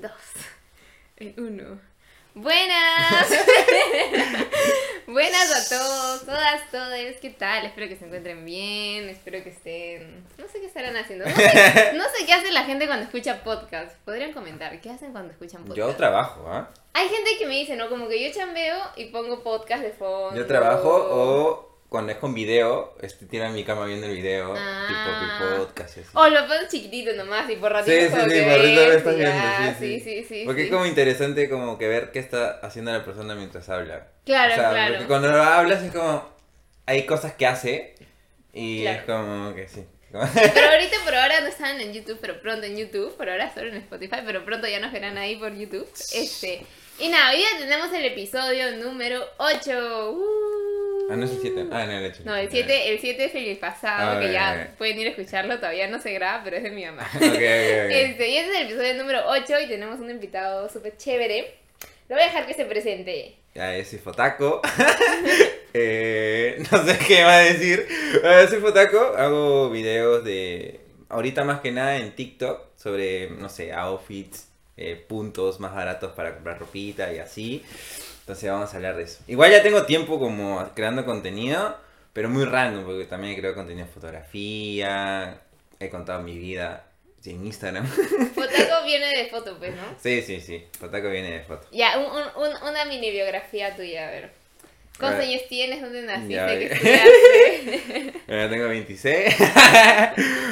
dos, en uno. Buenas. Buenas a todos, todas, todos. ¿Qué tal? Espero que se encuentren bien. Espero que estén. No sé qué estarán haciendo. No sé, no sé qué hace la gente cuando escucha podcast. Podrían comentar. ¿Qué hacen cuando escuchan podcast? Yo trabajo, ¿ah? Hay gente que me dice, ¿no? Como que yo chambeo y pongo podcast de fondo. Yo trabajo o cuando es con video, este, tiran mi cama viendo el video, Ah. tipo mi podcast. así. O lo pones chiquitito nomás y por ratito Sí, sí, sí, que por ratito lo estás viendo, ya, sí, sí. sí, sí, Porque sí. es como interesante como que ver qué está haciendo la persona mientras habla. Claro, o sea, claro. Porque cuando hablas es como, hay cosas que hace y Claro. es como que sí. Pero ahorita por ahora no están en YouTube, pero pronto en YouTube, por ahora solo en Spotify, pero pronto ya nos verán ahí por YouTube. Este. Y nada, hoy día tenemos el episodio número 8. Ah, no es el 7. Ah, no, el 8. No, el 7, el 7 es el pasado, Ah, que ya pueden ir a escucharlo, todavía no se graba, pero es de mi mamá. ok, ok, ok. Este, y este es el episodio número 8 y tenemos un invitado súper chévere. Lo voy a dejar que se presente. Ya, soy Fotaco. Eh, no sé qué va a decir. Eh, soy Fotaco, hago videos de. Ahorita más que nada en TikTok sobre, no sé, outfits, eh, puntos más baratos para comprar ropita y así. Entonces vamos a hablar de eso. Igual ya tengo tiempo como creando contenido, pero muy random, porque también creo contenido de fotografía. He contado mi vida en Instagram. Fotaco viene de foto, pues, ¿no? sí, sí, sí. Fotaco viene de foto. Ya, un- un- un- una mini biografía tuya, a ver. ¿Cuántos años tienes? ¿Dónde naciste? Ya, ¿Qué estudiaste? Ahora tengo 26.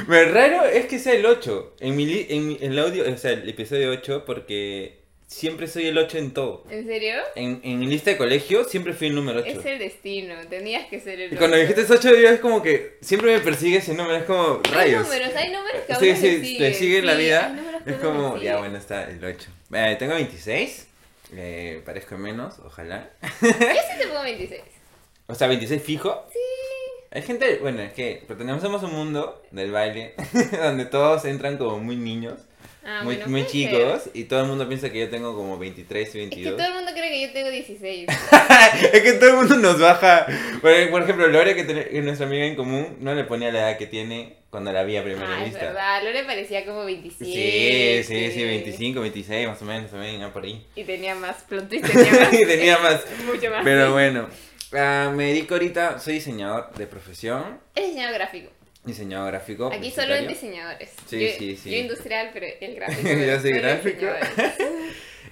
Pero raro es que sea el 8. En, mi, en mi- el audio, o sea, el episodio 8, porque siempre soy el 8 en todo. ¿En serio? En, en mi lista de colegio siempre fui el número 8. Es el destino, tenías que ser el Y cuando dijiste 8, yo es como que siempre me persigue ese número, es como Hay rayos. números, hay números que a Sí, uno sí, te siguen. sigue la vida. hay Es a como, ya bueno, está el 8. Eh, tengo 26. Eh, parezco menos, ojalá. Yo sí te pongo 26. O sea, 26 fijo. Sí. Hay gente, bueno, es que pertenecemos a un mundo del baile donde todos entran como muy niños, Ah, muy, bueno, muy puede chicos, ser. y todo el mundo piensa que yo tengo como 23 y Es que 22. todo el mundo cree que yo tengo 16. es que todo el mundo nos baja. Por, por ejemplo, Lore, que, es nuestra amiga en común, no le ponía la edad que tiene cuando la vi a primera Ah, es vista. verdad, Lore parecía como 27. Sí, sí, sí, 25, 26, más o menos, también, ah, por ahí. Y tenía más plot twist, tenía más. Y tenía más. Mucho más. Pero bueno, ah, me dedico ahorita, soy diseñador de profesión, Eres diseñador gráfico. Diseñador gráfico. Aquí solo en diseñadores. Sí, yo, sí, sí. Yo industrial, pero el gráfico. Yo soy gráfico.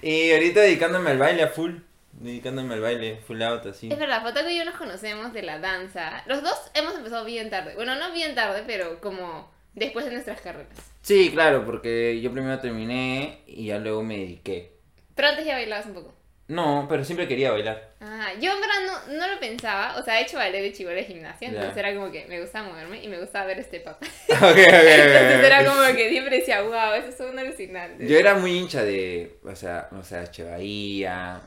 Y ahorita dedicándome al baile a full. Dedicándome al baile, full out, así. Es verdad, Fotaco y yo nos conocemos de la danza. Los dos hemos empezado bien tarde. Bueno, no bien tarde, pero como después de nuestras carreras. Sí, claro, porque yo primero terminé y ya luego me dediqué. Pero antes ya bailabas un poco. No, pero siempre quería bailar. Ah, yo en verdad no, no lo pensaba. O sea, he hecho ballet de chivola de gimnasia. Ya. Entonces era como que me gustaba moverme y me gustaba ver este papá. ok, ok, ok, Entonces era como que siempre decía, wow, eso es un alucinante. Yo era muy hincha de, o sea, o sea, Che Bahía,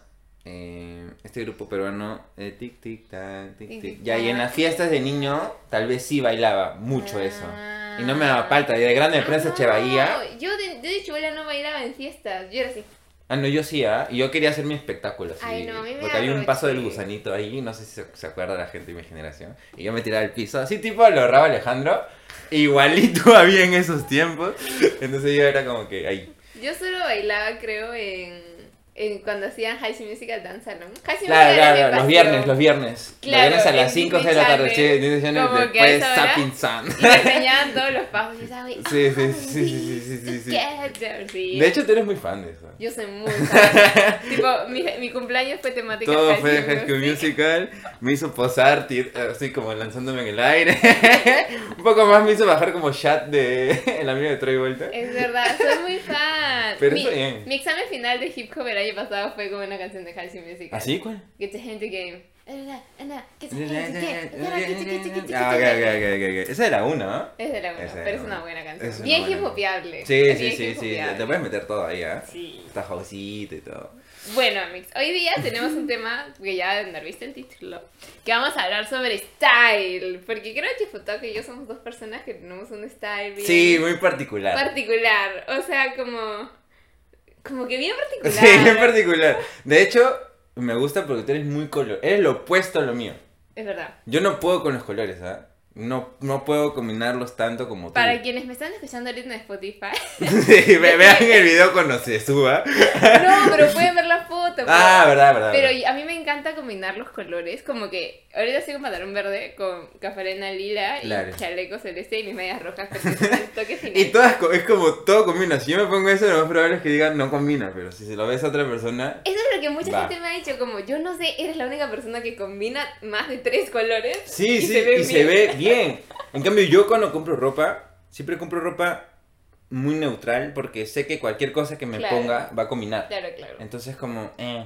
eh, este grupo peruano, eh, tic, tic, tac, tic, Tic, Ya, y en las fiestas de niño, tal vez sí bailaba mucho eso. Y no me Ah. daba falta, y de grande me Ah, prensa no, Che Bahía. Yo de, yo de chivola no bailaba en fiestas. Yo era así. Ah, no, yo sí, ¿ah? Y yo quería hacer mi espectáculo, así. Ay, no, a mí me porque había un paso del gusanito ahí, no sé si se, se acuerda la gente de mi generación. Y yo me tiraba al piso, así tipo lo Rabo Alejandro. Igualito había en esos tiempos. Entonces yo era como que ahí. Yo solo bailaba, creo, en, cuando hacían High School Musical. High School Claro, Musical era claro, los viernes, los viernes. Claro, los viernes a las 5 de la tarde, sí, después. Sapping Sun. Y enseñaban todos los pasos. Y güey, Sí, sí, "Ah, sí, sí, sí, sí, sí, sí. together", sí. De hecho, tú eres muy fan de eso. Yo soy muy fan. tipo, mi, mi cumpleaños fue temática Todo High fue High School Music. Musical, me hizo posar, así como lanzándome en el aire. Un poco más me hizo bajar como chat de el amigo de Troy Vuelta. Es verdad, soy muy fan. Pero mi, está bien. mi examen final de hip hop el año pasado fue con una canción de High School Musical. ¿Así? ¿Cuál? Get the hand game. Ah, ok, ok, ok, ok. Esa era una, ¿no? Es de la buena, Esa pero era es una una. buena canción. Es una Bien buena. hip hopeable. Sí, sí, sí, sí. Te puedes meter todo ahí, ¿ah? Sí. Está Jausita y todo. Bueno, Mix, hoy día tenemos un tema que ya deben haber visto el título, que vamos a hablar sobre style, porque creo que Futoko y yo somos dos personas que tenemos un style bien Sí, muy particular. particular, o sea, como como que bien particular. Sí, bien particular. De hecho, me gusta porque tú eres muy color. Eres lo opuesto a lo mío. Es verdad. Yo no puedo con los colores, ¿ah? No, no puedo combinarlos tanto como tú. Para quienes me están escuchando ahorita en Spotify. Sí, ve- vean el video cuando se suba. no, pero pueden ver la foto. pues. Ah, verdad, verdad. Pero verdad. a mí me encanta combinar los colores, como que ahorita con pantalón verde, con cafarena lila y chaleco celeste y mis medias rojas, toque final. Y todas, es como todo combina. Si yo me pongo eso, lo más probable es que digan no combina. Pero si se lo ves a otra persona, Eso es lo que mucha Va. gente me ha dicho, como yo no sé, eres la única persona que combina más de tres colores. sí, y sí, se ve y se ve bien. En cambio, yo cuando compro ropa, siempre compro ropa muy neutral porque sé que cualquier cosa que me Claro. ponga va a combinar. Claro, claro. Entonces, como, eh.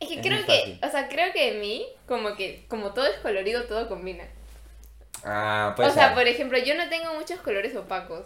Es que es creo que, o sea, creo que en mí, como que, como todo es colorido, todo combina. Ah, pues. o sea, por ejemplo, yo no tengo muchos colores opacos.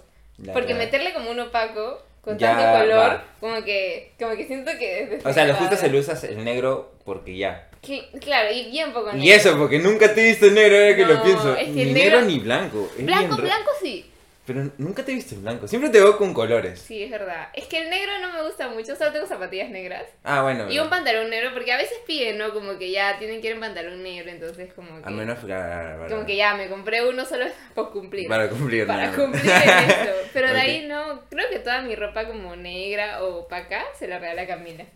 porque meterle como un opaco con Ya, tanto color, va. como que, como que siento que O sea, lo justo se lo usas el negro porque ya. Cl- Claro, y bien poco Y negro. eso, porque nunca te he visto negro ahora que lo pienso. es que ni negro negro- ni blanco. Es Blanco, blanco sí. Pero nunca te he visto en blanco. Siempre te veo con colores. Sí, es verdad. Es que el negro no me gusta mucho, solo tengo zapatillas negras. Ah, bueno. Y un pantalón negro, porque a veces piden, ¿no? Como que ya tienen que ir en pantalón negro, entonces como que... A menos que. ah, bueno, Como que ya me compré uno solo por cumplir. Para cumplir. Para nada. cumplir eso. Pero de ahí no, creo que toda mi ropa como negra o opaca se la regala Camila.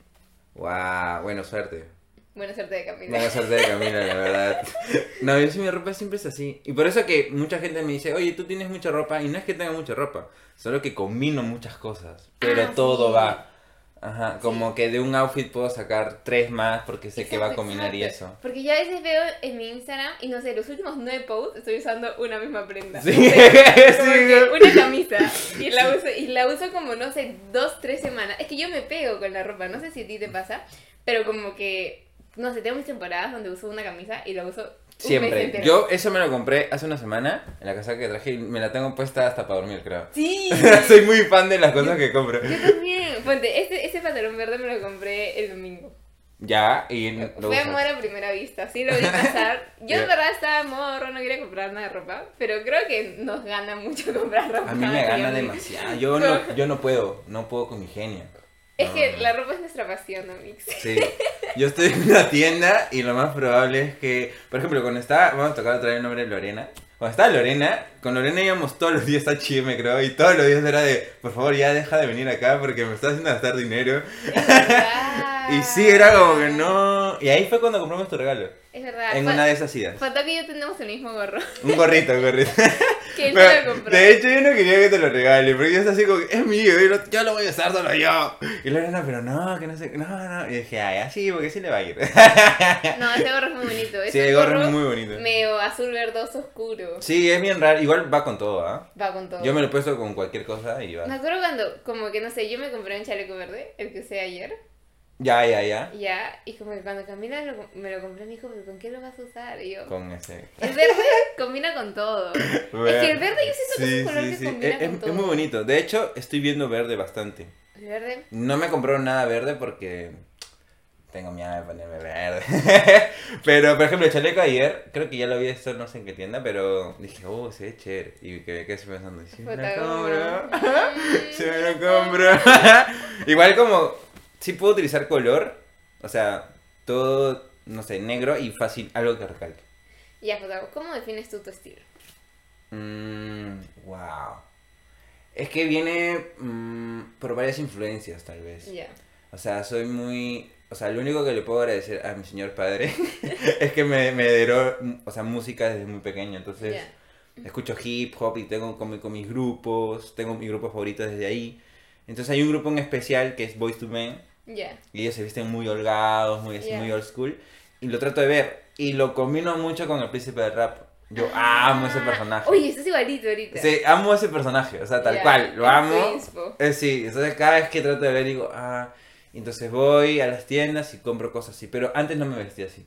Wow, bueno, suerte. Buena suerte de Camila. Buena suerte de Camila, la verdad. No, yo sí, mi ropa siempre es así. Y por eso que mucha gente me dice, oye, tú tienes mucha ropa. Y no es que tenga mucha ropa, solo que combino muchas cosas. Pero Ah, todo sí. va. Ajá, como que de un outfit puedo sacar tres más porque sé que va a Exacto, combinar y exacto. eso. Porque yo a veces veo en mi Instagram y no sé, los últimos nueve posts estoy usando una misma prenda. Sí, No sé, como sí, que una camisa. Y la, uso, y la uso como, no sé, dos, tres semanas. Es que yo me pego con la ropa, no sé si a ti te pasa, pero como que, no sé, tengo mis temporadas donde uso una camisa y la uso Siempre. Yo eso me lo compré hace una semana en la casa que traje y me la tengo puesta hasta para dormir, creo. Sí. Soy muy fan de las cosas que compro. Yo también. Ponte, este, este pantalón verde me lo compré el domingo. Ya, y lo Fue usas. amor a primera vista, sí lo vi pasar. Yo de verdad estaba morro, no quería comprar nada de ropa, pero creo que nos gana mucho comprar ropa. A mí me gana demasiado. Yo no, yo no puedo, no puedo con mi genio. Es No, que no. la ropa es nuestra pasión, Amix. Sí, yo estoy en una tienda y lo más probable es que, por ejemplo, cuando estaba, vamos a tocar otra vez el nombre de Lorena. Cuando estaba Lorena, con Lorena íbamos todos los días a H&M, creo, y todos los días era de, por favor, ya deja de venir acá porque me estás haciendo gastar dinero. Es verdad. Y sí, era como que no. Y ahí fue cuando compramos tu regalo, Es verdad. en una de esas idas. Faltó que yo tenemos el mismo gorro. Un gorrito, un gorrito. Que él Pero, lo compró. de hecho, yo no quería que te lo regale, porque yo estaba así como, que, es mío, yo lo, yo lo voy a usar solo yo. Y Lorena, pero no, que no sé, no, no. Y dije, ay, así, porque sí le va a ir. No, ese gorro es muy bonito. Es Sí, un el gorro es muy bonito. medio azul verdoso oscuro. Sí, es bien raro. Igual va con todo, ¿ah? Va con todo. Yo me lo he puesto con cualquier cosa y Me va. acuerdo cuando, como que no sé, yo me compré un chaleco verde, el que usé ayer. Ya, ya, ya. Ya, y como que cuando Camila lo- me lo compré, me dijo, ¿pero con qué lo vas a usar? Y yo, Con ese. el verde combina con todo. Es que el verde yo siento que es un color que combina Es, con es- todo. es muy bonito. De hecho, estoy viendo verde bastante. El verde, No me compró nada verde porque tengo miedo de ponerme verde. pero, por ejemplo, el chaleco ayer, creo que ya lo había visto no sé en qué tienda, pero dije, oh, se ve chévere. Y que me quedé pensando, si me lo compro, mm, si me lo compro. Igual como, sí puedo utilizar color, o sea, todo, no sé, negro y fácil, algo que recalque. Ya, pues, ¿cómo defines tú tu estilo? Mmm, wow. Es que viene mm, por varias influencias, tal vez. Ya. O sea, soy muy... O sea, lo único que le puedo agradecer a mi señor padre es que me, me heredó, o sea, música desde muy pequeño. Entonces, escucho hip hop y tengo con, con mis grupos, tengo mi grupo favorito desde ahí. Entonces hay un grupo en especial que es Boys to Men Ya. y ellos se visten muy holgados, muy Ya. muy old school. Y lo trato de ver y lo combino mucho con el príncipe del rap. Yo amo ese personaje. Ah. Oye, estás igualito ahorita. Sí, amo ese personaje, o sea, tal Ya, cual, lo es amo. Eh, sí, entonces cada vez que trato de ver digo, ah, entonces voy a las tiendas y compro cosas así, pero antes no me vestía así.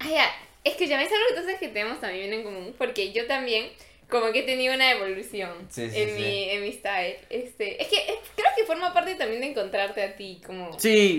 Ah, ya. Escúchame, esas cosas que tenemos también en común, porque yo también como que he tenido una evolución Sí, sí, en, sí. Mi, en mi style. Este, es que es- creo que forma parte también de encontrarte a ti, como,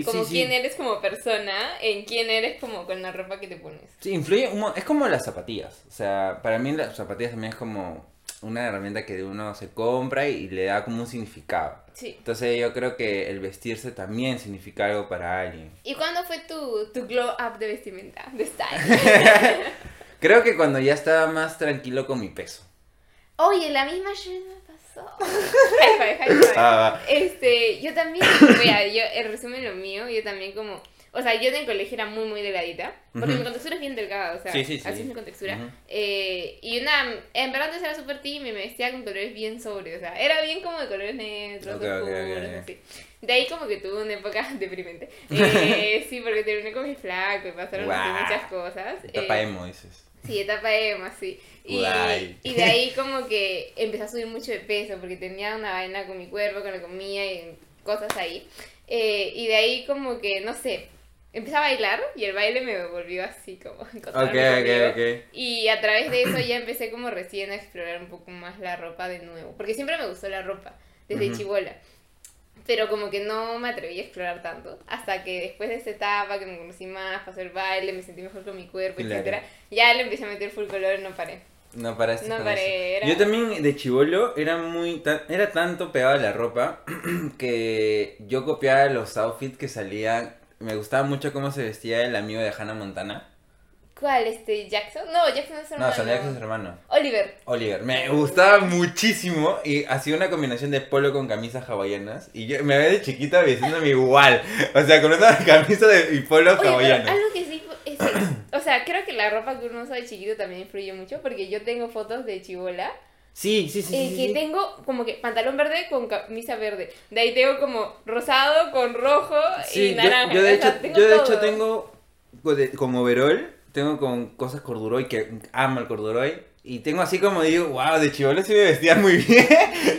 como quién eres como persona, en quién eres como con la ropa que te pones. Sí, influye, un es como las zapatillas, o sea, para mí las zapatillas también es como una herramienta que uno se compra y le da como un significado. Sí. Entonces yo creo que el vestirse también significa algo para alguien. ¿Y cuándo fue tu, tu glow up de vestimenta, de style? Creo que cuando ya estaba más tranquilo con mi peso. Oye, la misma shit me pasó. High five, high five. Ah. Este, yo también, vea, yo, en resumen lo mío, yo también como, o sea, yo en el colegio era muy, muy delgadita, porque mi contextura es bien delgada, o sea, Sí, sí, sí. así es mi contextura. Eh, y una, en verdad antes era súper tímida y me vestía con colores bien sobrios, o sea, era bien como de colores neutros, Ok, ok, ok, oscuros, ok. así. De ahí como que tuve una época deprimente. Eh, sí, porque terminé con mi flaco y pasaron muchas cosas. Etapa Eh, emo, dices. Sí, etapa emo, sí. Y, y de ahí como que empecé a subir mucho de peso porque tenía una vaina con mi cuerpo, con la comida y cosas ahí. Eh, y de ahí como que, no sé, empecé a bailar y el baile me volvió así como... Ok, encontrarme conmigo. ok, ok. Y a través de eso ya empecé como recién a explorar un poco más la ropa de nuevo. Porque siempre me gustó la ropa, desde Ujú. chivola. Pero como que no me atreví a explorar tanto. Hasta que después de esa etapa que me conocí más, pasó el baile, me sentí mejor con mi cuerpo, Claro. etcétera Ya le empecé a meter full color y no paré. No paraste No paré, era- Yo también de chivolo era muy era tanto pegado a la ropa que yo copiaba los outfits que salían. Me gustaba mucho cómo se vestía el amigo de Hannah Montana. ¿Cuál? Este, Jackson? No, Jackson es su No, hermano. salía con su hermano. Oliver. Oliver, me gustaba muchísimo y hacía una combinación de polo con camisas hawaianas y yo me veía de chiquita vistiéndome igual, o sea, con una camisa de, y polo Oye, pero hawaiano. algo que sí, es, o sea, creo que la ropa que uno usa de chiquito también influye mucho porque yo tengo fotos de chivola Sí, sí, sí, eh, sí, que sí. tengo como que pantalón verde con camisa verde. De ahí tengo como rosado con rojo Sí, y yo, naranja. yo de o hecho, sea, tengo yo de hecho tengo de- con overall, tengo con cosas corduroy que amo el corduroy y tengo así como digo, wow, de chivolo sí me vestía muy bien.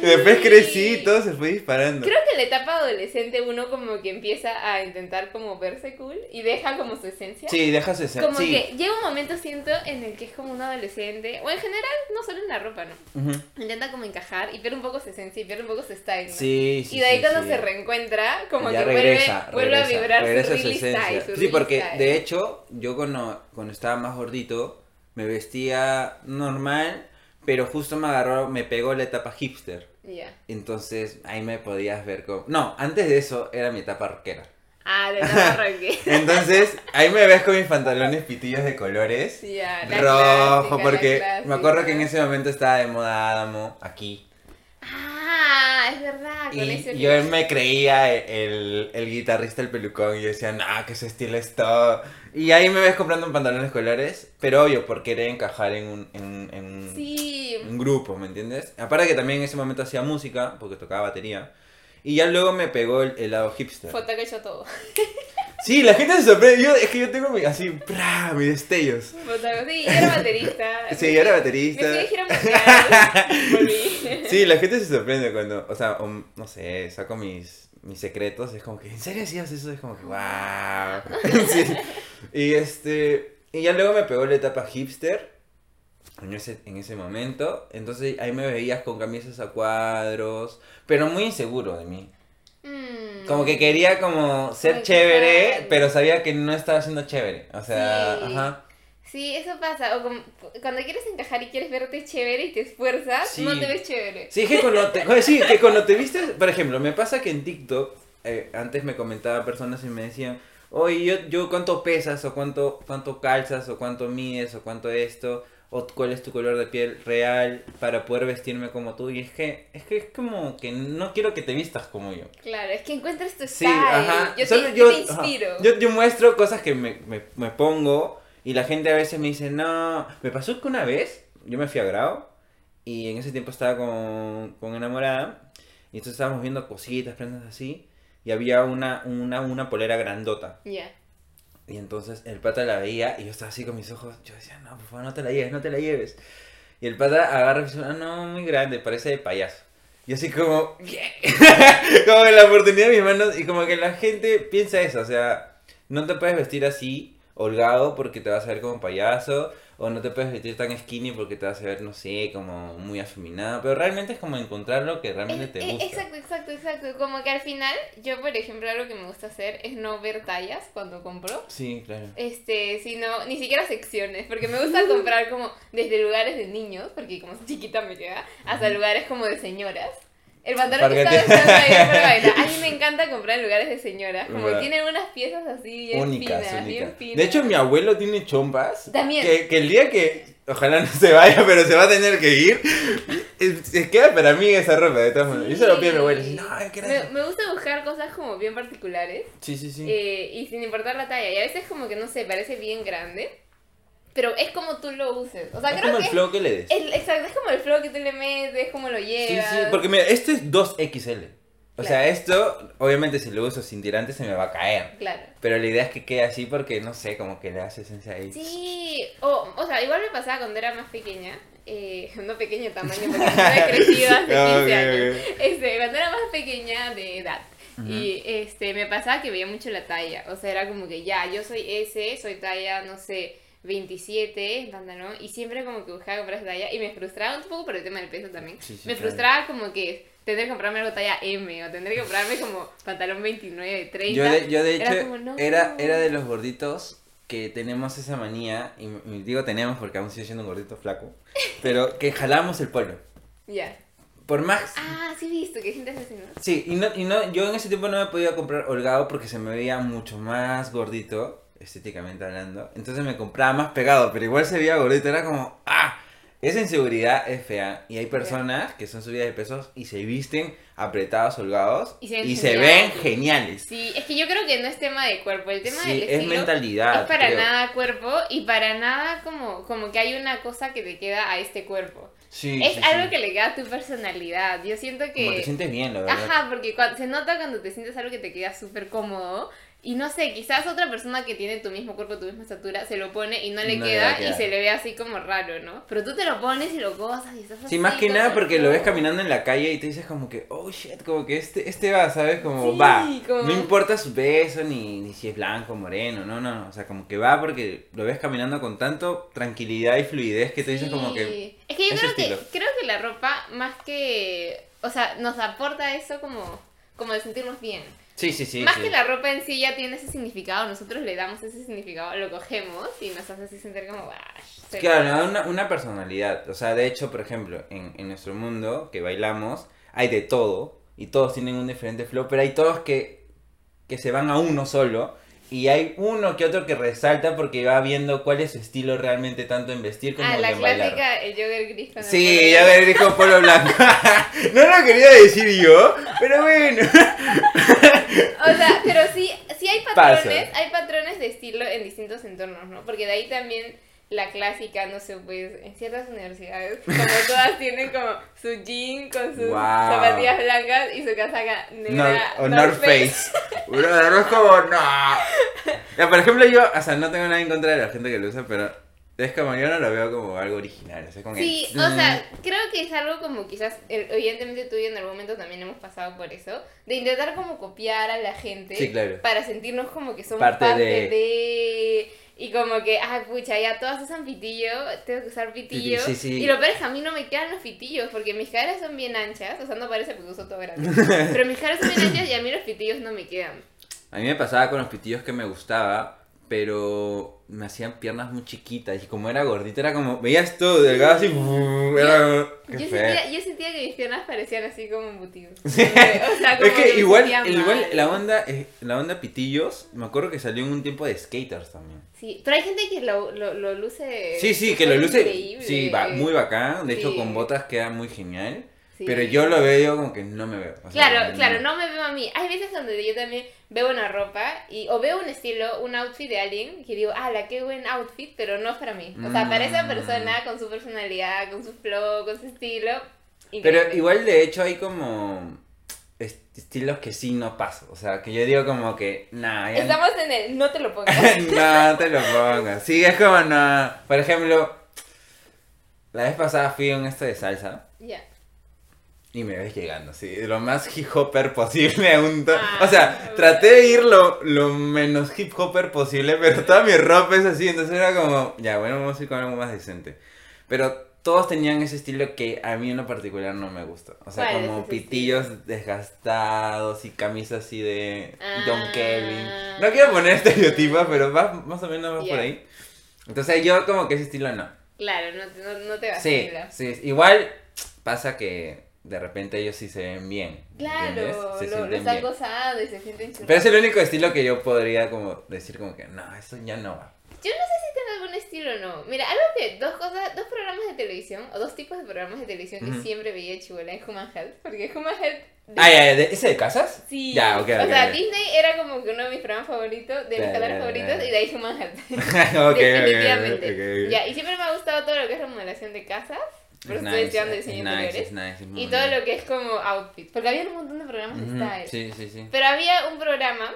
Después crecí y todo se fue disparando. Creo que la etapa adolescente uno como que empieza a intentar como verse cool y deja como su esencia. Sí, deja su esencia. Como Sí. que llega un momento, siento, en el que es como un adolescente, o en general, no solo en la ropa, ¿no? Intenta como encajar y pierde un poco su esencia y pierde un poco su style, ¿no? Sí, sí, y de ahí sí, cuando sí. se reencuentra, como ya que regresa, vuelve, vuelve a vibrar regresa su su esencia. style. su Sí, porque style. de hecho, yo cuando, cuando estaba más gordito, me vestía normal, pero justo me agarró, me pegó la etapa hipster. Ya. Entonces ahí me podías ver como... No, antes de eso era mi etapa rockera. Ah, de la roque. Entonces ahí me ves con mis pantalones pitillos de colores. ya, la rojo, clásica, porque me acuerdo que en ese momento estaba de moda Adamo, aquí. Ah, es verdad, con Y ese yo me creía el, el guitarrista, el pelucón, y yo decía, no, que ese estilo es todo. Y ahí me ves comprando pantalones colores, pero obvio, por querer encajar en un, en, en un- Sí. un grupo, ¿me entiendes? Aparte que también en ese momento hacía música, porque tocaba batería. Y ya luego me pegó el, el lado hipster. Foto que hecho todo. Sí, la gente se sorprende. Yo, es que yo tengo mi, así, ¡pra! mis destellos. Sí, yo era baterista. Sí, yo era Me baterista. fui. Sí, la gente se sorprende cuando, o sea, no sé, saco mis, mis secretos, es como que, ¿en serio hacías eso? Es como que, wow. Sí. Y este, y ya luego me pegó la etapa hipster en ese, en ese momento, entonces ahí me veías con camisas a cuadros, pero muy inseguro de mí. Mm. Como que quería como ser Muy chévere, pero sabía que no estaba siendo chévere. O sea, Sí. ajá. Sí, eso pasa. O como- cuando quieres encajar y quieres verte chévere y te esfuerzas, Sí. no te ves chévere. Sí, que cuando te, sí, que cuando te vistes, por ejemplo, me pasa que en TikTok, eh, antes me comentaba personas y me decían, oye, yo, yo cuánto pesas, o cuánto, cuánto calzas, o cuánto mides, o cuánto esto, o cuál es tu color de piel real para poder vestirme como tú. Y es que, es que es como que no quiero que te vistas como yo. Claro, es que encuentres tu Sí, style. ajá. Yo, Solo te, yo, yo te ajá. inspiro. Yo, yo muestro cosas que me, me, me pongo y la gente a veces me dice, no, me pasó que una vez yo me fui a Grau y en ese tiempo estaba con, con enamorada y entonces estábamos viendo cositas, prendas así y había una, una, una polera grandota Ya. Y entonces el pata la veía y yo estaba así con mis ojos, yo decía, no, por favor, no te la lleves, no te la lleves. Y el pata agarra y dice, ah, no, muy grande, parece de payaso. Y así como, "Bien". como en la oportunidad de mis manos y como que la gente piensa eso, o sea, no te puedes vestir así, holgado, porque te vas a ver como payaso, o no te puedes vestir tan skinny porque te vas a ver, no sé, como muy afeminado, pero realmente es como encontrar lo que realmente te eh, gusta. Exacto, exacto, exacto. Como que al final, yo por ejemplo, algo que me gusta hacer es no ver tallas cuando compro. Sí, claro. Este, sino, ni siquiera secciones, porque me gusta comprar como desde lugares de niños, porque como soy chiquita me queda, hasta lugares como de señoras. El pantalón que te- usando ayer para bailar. A mí me encanta comprar en lugares de señoras. Como Verdad. tienen unas piezas así bien únicas, finas, bien únicas. finas. De hecho, mi abuelo tiene chompas. También. Que, que el día que, ojalá no se vaya, pero se va a tener que ir, es- se queda para mí esa ropa, de todas maneras. Yo se lo pido a mi abuelo. No, ¿qué era me, eso?". me gusta buscar cosas como bien particulares. Sí, sí, sí. eh, y sin importar la talla. Y a veces como que no sé, parece bien grande. Pero es como tú lo uses. O sea, es creo como que el flow que le des. es, exacto, es como el flow que tú le metes, cómo lo Sí, llevas. sí, porque mira, este es 2XL. O sea, esto, obviamente, si lo uso sin tirante se me va a caer. Claro. Pero la idea es que quede así porque, no sé, como que le hace esencia ahí. Sí, o, o sea, igual me pasaba cuando era más pequeña. Eh, no pequeño tamaño, porque no he crecido hace 15 Ah, ok, años. Este, cuando era más pequeña de edad. Y este, me pasaba que veía mucho la talla. O sea, era como que ya, yo soy S, soy talla, no sé, 27 en pantalón. Y siempre como que buscaba comprar esa talla. Y me frustraba un poco por el tema del peso también. Sí, sí, me claro. frustraba como que tener que comprarme algo talla M. O tener que comprarme como pantalón 29, 30. Yo de, yo de hecho Era como, no. era, era de los gorditos que tenemos esa manía, y, y digo tenemos porque aún sigo siendo un gordito flaco, pero que jalamos el polo. Ya. Por más... Ah, sí he visto que sientes así, ¿no? Sí, y, no, y no, yo en ese tiempo no me podía comprar holgado porque se me veía mucho más gordito, estéticamente hablando. Entonces me compraba más pegado, pero igual se veía gordito, era como, ¡ah! Esa inseguridad es fea. Y hay personas que son subidas de pesos y se visten apretados, holgados Y se ven y se geniales. ven geniales. Sí, es que yo creo que no es tema de cuerpo, el tema Sí, del es mentalidad. es para creo. nada cuerpo y para nada como, como que hay una cosa que te queda a este cuerpo. Sí, es sí, algo sí. que le queda a tu personalidad. Yo siento que... Como te sientes bien, la verdad. Ajá, porque cuando, se nota cuando te sientes algo que te queda súper cómodo. Y no sé, quizás otra persona que tiene tu mismo cuerpo, tu misma estatura, se lo pone y no le, No queda, y se le ve así como raro, ¿no? Pero tú te lo pones y lo gozas y estás así. Sí, más que nada porque lo ves caminando en la calle y te dices como que, oh shit, como que este, este va, ¿sabes? Como Sí, va. como- No importa su peso ni, ni si es blanco, moreno, no, no, no. O sea, como que va porque lo ves caminando con tanto tranquilidad y fluidez que te dices como que... Sí. Es que yo creo que, creo que la ropa, más que. O sea, nos aporta eso como, como de sentirnos bien. Sí, sí, sí. más sí. que la ropa en sí ya tiene ese significado, nosotros le damos ese significado, lo cogemos y nos hace así sentir como. "Wash, soy Claro, bacán". le da una, una personalidad. O sea, de hecho, por ejemplo, en, en nuestro mundo que bailamos, hay de todo. Y todos tienen un diferente flow, pero hay todos que, que se van a uno solo. Y hay uno que otro que resalta porque va viendo cuál es su estilo realmente tanto en vestir como Ah, la en bailar. clásica, el jogger gris con el Sí, ya blanco. ver, dijo polo blanco. no lo quería decir yo, pero bueno. O sea, pero sí, sí hay patrones, Pasa. hay patrones de estilo en distintos entornos, ¿no? Porque de ahí también la clásica, no sé, pues en ciertas universidades, como todas tienen como su jean con sus Wow. zapatillas blancas y su casaca negra. Nor- o North Face. Brother, es como, no. Ya, por ejemplo, yo, o sea, no tengo nada en contra de la gente que lo usa, pero es como, yo no lo veo como algo original. O sea, como que- Sí, o sea, creo que es algo como quizás, eh, evidentemente tú y en algún momento también hemos pasado por eso, de intentar como copiar a la gente Sí, claro. para sentirnos como que somos Parte parte, de- de... Y como que, ay, pucha, ya todas usan pitillo, tengo que usar pitillo. Sí, sí. Y lo peor es que a mí no me quedan los pitillos, porque mis caderas son bien anchas, o sea, no parece porque uso todo grande. pero mis caderas son bien anchas y a mí los pitillos no me quedan. A mí me pasaba con los pitillos que me gustaba, pero me hacían piernas muy chiquitas y como era gordito era como, veías todo delgado así, era Yo feo. sentía, yo sentía que mis piernas parecían así como embutidos. O sea, como Es que igual, igual la onda, la onda pitillos, me acuerdo que salió en un tiempo de skaters también. Sí, pero hay gente que lo, lo, lo luce. Sí, sí, que lo luce, increíble. sí, va, muy bacán, de hecho con botas queda muy genial, Sí. pero yo lo veo como que no me veo. o sea, Claro, no- claro, no me veo a mí. Hay veces donde yo también veo una ropa y o veo un estilo, un outfit de alguien que digo, ah, la qué buen outfit, pero no es para mí. O sea, para esa Mm. persona con su personalidad, con su flow, con su estilo. Pero igual de hecho hay como est- estilos que sí no paso, o sea, que yo digo como que, nah, ya Estamos en el no te lo pongas. no te lo pongas. Sí, es como no. Por ejemplo, la vez pasada fui a un este de salsa ya. Y me ves llegando, sí, lo más hip hopper posible a to- Ah, O sea, traté de ir lo, lo menos hip hopper posible, pero toda mi ropa es así, entonces era como, ya, bueno, vamos a ir con algo más decente. Pero todos tenían ese estilo que a mí en lo particular no me gusta. O sea, ¿Cuál es como pitillos desgastados y camisas así de Don Ah. Kevin. No quiero poner estereotipos, pero va, más o menos va por ahí. Entonces yo como que ese estilo no. Claro, no, no, no te vas Sí, sí, igual pasa que de repente ellos sí se ven bien. Claro, Se lo, lo están bien. gozando y se sienten chulos. Pero es el único estilo que yo podría como decir como que no, eso ya no va. Yo no sé si tengo algún estilo o no. Mira, algo que dos cosas, dos programas de televisión, o dos tipos de programas de televisión que Ujú. siempre veía de chibola en Human Health. Porque Human Health. de- Ah, ya, ya, ¿de- ¿ese de casas? Sí. Ya, ok, o ok, sea, ok. Disney era como que uno de mis programas favoritos, de mis canales favoritos, y de ahí Human Health. Definitivamente. Ya, y siempre me ha gustado todo lo que es remodelación de casas. Es estoy nice, estudiando es diseño nice, interiores. es nice, Y todo lo que es como outfit. Porque había un montón de programas de style. Sí, sí, sí. Pero había un programa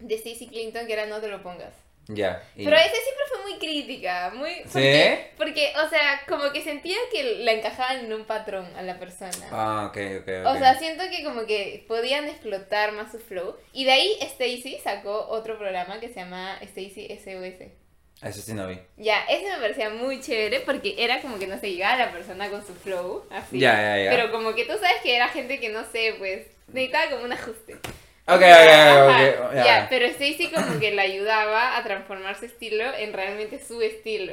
de Stacey Clinton que era No te lo pongas. Ya. y- Pero ese siempre fue muy crítica, muy... ¿Sí? Porque, porque, o sea, como que sentía que la encajaban en un patrón a la persona. Ah, ok, ok, ok. O sea, siento que como que podían explotar más su flow. Y de ahí Stacy sacó otro programa que se llama Stacy SOS. Eso sí no vi. Ya, ese me parecía muy chévere porque era como que no se llegaba la persona con su flow, así. Ya, ya, ya. Pero como que tú sabes que era gente que no sé, pues necesitaba como un ajuste. Ok, ok, Ajá, ok, ok. Ya, Ya. pero Stacy como que la ayudaba a transformar su estilo en realmente su estilo.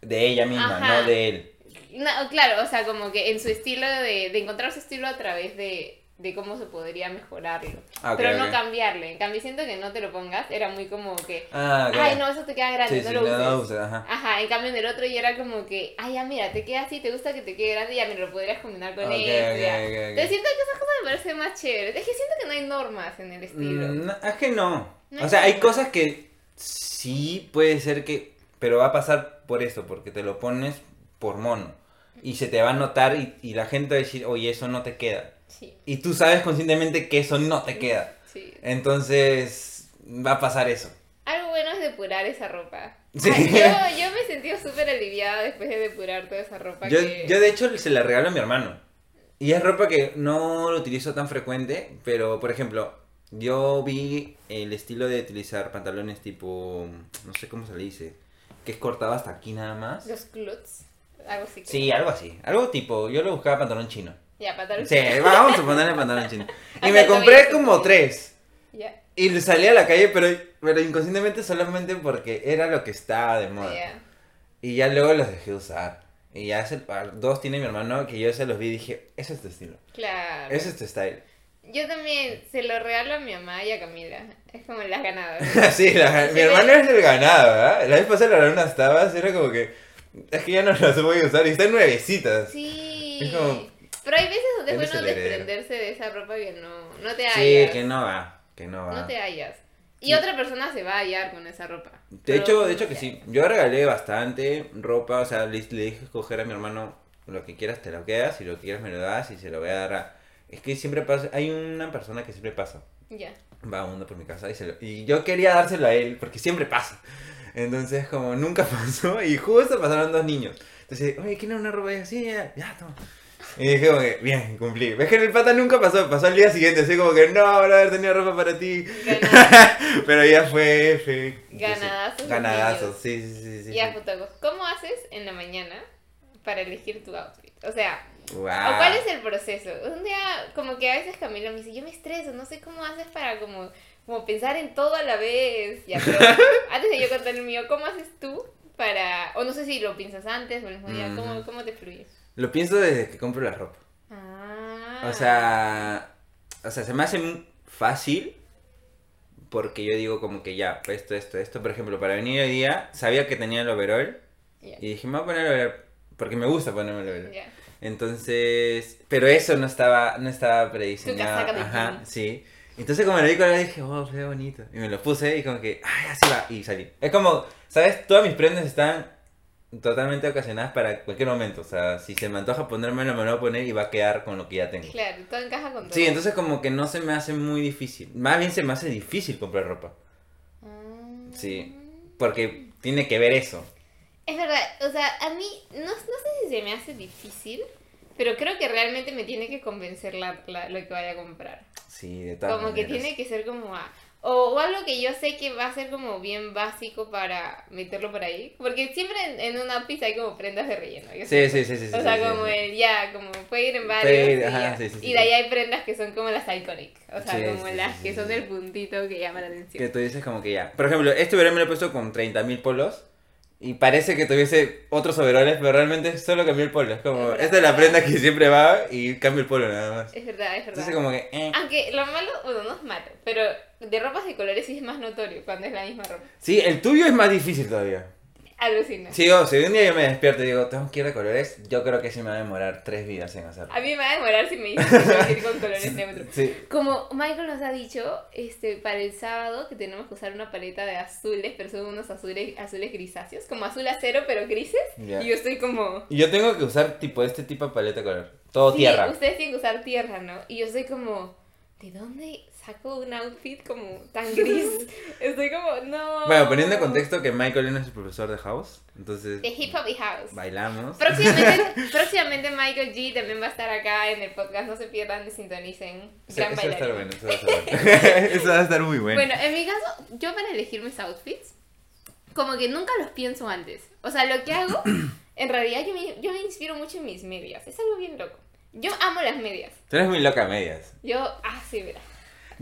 De ella misma, Ajá. no de él. No, claro, o sea, como que en su estilo de, de encontrar su estilo a través de, de cómo se podría mejorarlo. Ah, pero no ok. cambiarle. En cambio, siento que no te lo pongas, era muy como que, Ah, ay, no, eso te queda grande, Sí, no sí, lo no uses. uses, ajá. Ajá, en cambio en el otro ya era como que, ay, ya mira, te queda así, te gusta que te quede grande, ya mira, lo podrías combinar con ok. Entonces siento que esas cosas me parecen más chéveres. Es que siento que no hay normas en el estilo. Mm, no, es que no. No o sea, hay cosas que sí puede ser que. Pero va a pasar por esto, porque te lo pones por mono. Y se te va a notar y, y la gente va a decir, oye, eso no te queda. Sí, Y tú sabes conscientemente que eso no te queda. sí. Entonces, va a pasar eso. Algo bueno es depurar esa ropa. Sí. Ay, yo, yo me sentí súper aliviada después de depurar toda esa ropa. Yo, que... yo de hecho se la regalo a mi hermano. Y es ropa que no lo utilizo tan frecuente, pero por ejemplo, yo vi el estilo de utilizar pantalones tipo, no sé cómo se le dice, que es cortado hasta aquí nada más. Los cluts, algo así. que- Sí, algo así, algo tipo, yo lo buscaba pantalón chino. Ya, pantalón. Sí, vamos a ponerle pantalón chino. Y me el compré como tres. Ya, Y salí a la calle, pero, pero inconscientemente solamente porque era lo que estaba de moda. ya. Y ya luego los dejé de usar. Y ya se- dos tiene mi hermano que yo se los vi y dije, ese es tu estilo. Claro. Ese es tu style. Yo también se lo regalo a mi mamá y a Camila. Es como las ganadas. sí, la- mi hermano es del ganado, ¿verdad? La vez pasada le regalé unas tabas y era como que, es que ya no las voy a usar y están nuevecitas. Sí. Es como- Pero hay veces donde es es bueno desprenderse de esa ropa que no, no te hallas. Sí, que no va, que no va. No te hallas. Y Sí. otra persona se va a hallar con esa ropa. De hecho, de hecho que sí. Yo regalé bastante ropa, o sea, le, le dije escoger a mi hermano lo que quieras te lo quedas, y lo que quieras me lo das y se lo voy a dar a... Es que siempre pasa, hay una persona que siempre pasa, Ya. va uno por mi casa y se lo... Y yo quería dárselo a él, porque siempre pasa. Entonces, como nunca pasó, y justo pasaron dos niños. Entonces, oye, ¿quién una ropa? Y yo, sí, ya, ya, toma. Y dije como que, bien, cumplí. ¿Ves que en el pata nunca pasó? Pasó al día siguiente, así como que, no, haber tenido ropa para ti. Pero ya fue F. Ganadazos Ganadazos, sí, sí, sí. sí, Ya, sí. Futagos, ¿cómo haces en la mañana para elegir tu outfit? O sea, Wow. ¿o ¿cuál es el proceso? Un día, como que a veces Camila me dice, yo me estreso, no sé cómo haces para como, como pensar en todo a la vez. Ya, pero antes de yo contar el mío, ¿cómo haces tú para, o no sé si lo piensas antes o el mismo día, ¿cómo, cómo te fluyes? Lo pienso desde que compro la ropa. Ah. O sea, o sea, se me hace fácil porque yo digo como que ya, esto, esto, esto. Por ejemplo, para venir hoy día, sabía que tenía el overall Ya. y dije, me voy a poner el overall porque me gusta ponerme el overall. Ya. Entonces, pero eso no estaba, no estaba prediseñado. de Ajá, sí. Entonces como lo vi con dije, oh, ve bonito. Y me lo puse y como que, ay, así va. Y salí. Es como, ¿sabes? Todas mis prendas están totalmente ocasionadas para cualquier momento. O sea, si se me antoja ponérmelo, me lo voy a poner y va a quedar con lo que ya tengo. Claro, todo encaja con todo. Sí, entonces como que no se me hace muy difícil. Más bien se me hace difícil comprar ropa. Ah. Sí. Porque tiene que ver eso. Es verdad, o sea, a mí no, no sé si se me hace difícil, pero creo que realmente me tiene que convencer la, la- lo que vaya a comprar. Sí, de todas Como que tiene que ser como a... O, o algo que yo sé que va a ser como bien básico para meterlo por ahí. Porque siempre en, en una pizza hay como prendas de relleno. yo Sí, sí, sí, sí. O sí, sea, sí, como sí. el ya, como puede ir en varios. Ajá, Y de ahí hay prendas que son como las iconic. O sea, como las que son del puntito que llaman la Que atención. tú dices como que ya. Por ejemplo, este verano me lo he puesto con 30.000 polos. Y parece que tuviese otros overoles, pero realmente solo cambió el polo. Es como, Es esta es la prenda que siempre va y cambia el polo nada más. Es verdad, es verdad. Entonces como que, eh. Aunque lo malo, bueno, no es malo, pero de ropas de colores sí es más notorio cuando es la misma ropa. Sí, el tuyo es más difícil todavía. Alucina. Sí, o si un día yo me despierto y digo, tengo que ir de colores, yo creo que sí me va a demorar tres vidas en hacerlo. A mí me va a demorar si me dices que tengo que ir con colores neutros. Sí. Como Michael nos ha dicho, este, para el sábado que tenemos que usar una paleta de azules, pero son unos azules, azules grisáceos, como azul acero pero grises. Y yo estoy como... Y yo tengo que usar tipo este tipo de paleta de color. Todo Sí, tierra. ustedes tienen que usar tierra, ¿no? Y yo soy como, ¿de dónde saco un outfit como tan gris? Estoy como, no. Bueno, poniendo en contexto que Michael es nuestro profesor de house, entonces De hip hop y house. bailamos. Próximamente, próximamente Michael G también va a estar acá en el podcast, no se pierdan ni sintonicen. Eso, Gran eso va a estar bueno, eso va a estar bueno. eso va a estar muy bueno. Bueno, en mi caso, yo para elegir mis outfits, como que nunca los pienso antes. O sea, lo que hago, en realidad yo me, yo me inspiro mucho en mis medias. Es algo bien loco. Yo amo las medias. Tú eres muy loca a medias. Yo, ah, sí, mira.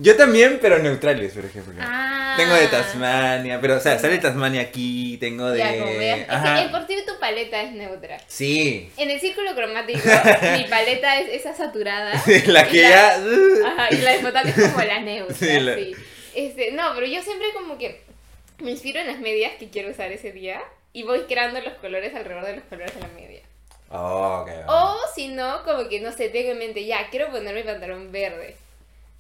Yo también, pero neutrales, por ejemplo. Ah. Tengo de Tasmania, pero o sea, sale Tasmania aquí, tengo de... Ya, como veas. Es que por ti tu paleta es neutra. Sí, En el círculo cromático, mi paleta es esa saturada. la que ya... Ajá, y la de Fotaco es como la neutra. Sí, Este, no, pero yo siempre como que me inspiro en las medias que quiero usar ese día y voy creando los colores alrededor de los colores de la media. Oh, ok. O si no, como que no sé, tengo en mente, ya, quiero ponerme pantalón verde.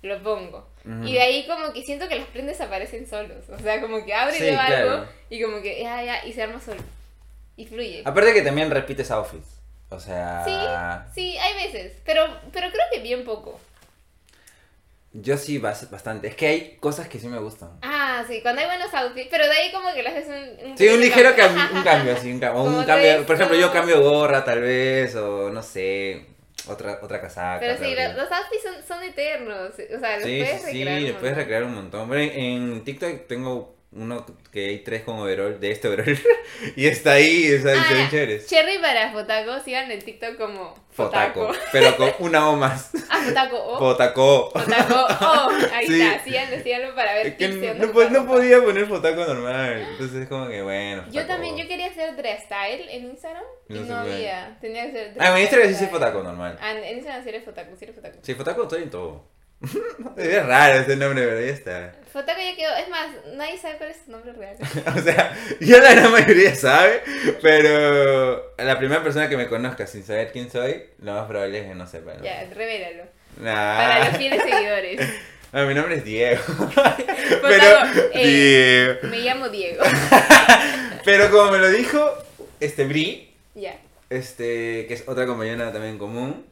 Lo pongo. Y de ahí como que siento que los prendes aparecen solos. O sea, como que abro y Sí, algo claro. y como que ya, ya, y se arma solo. Y fluye. Aparte que también repites outfits. O sea... Sí, sí, hay veces. Pero, pero creo que bien poco. Yo sí, bas- bastante. Es que hay cosas que sí me gustan. Ah, sí, cuando hay buenos outfits, pero de ahí como que le haces un... Sí, un ligero cambio. un cambio, así, un cambio. Un por ejemplo, yo cambio gorra tal vez, o no sé, otra, otra casaca. Pero sí, los, los outfits son, son eternos. O sea, los Sí, puedes sí, sí, recrear. un le puedes recrear un montón. Bueno, en TikTok tengo uno que hay tres con overall, de este overall, y está ahí, o sea, Ah, chéveres. Cherry para Fotaco, sigan en TikTok como Fotaco, Fotaco. pero con una O más. Ah, Fotaco O. Fotaco. Fotaco O. Ahí Sí. está, síganlo, síganlo para ver Es que tips de no, no fotaco. podía poner fotaco normal, entonces es como que bueno. Yo también, yo quería hacer dress style en Instagram y No no, había. Tenía que ser Ah, en Instagram sí soy fotaco normal. Ah, en Instagram sí eres Fotaco, sí eres Fotaco. Sí, fotaco estoy en todo. es raro ese nombre, pero ya está. Fotaco ya quedó, es más, nadie sabe cuál es su nombre real. O sea, ya la gran mayoría sabe, pero la primera persona que me conozca sin saber quién soy, lo más probable es que no sepa. ¿no? Ya, revélalo. Nah. Para los fieles seguidores. Ah, mi nombre es Diego. Pero, eh, Diego. me llamo Diego. pero como me lo dijo este Bri, Ya. este, que es otra compañera también común,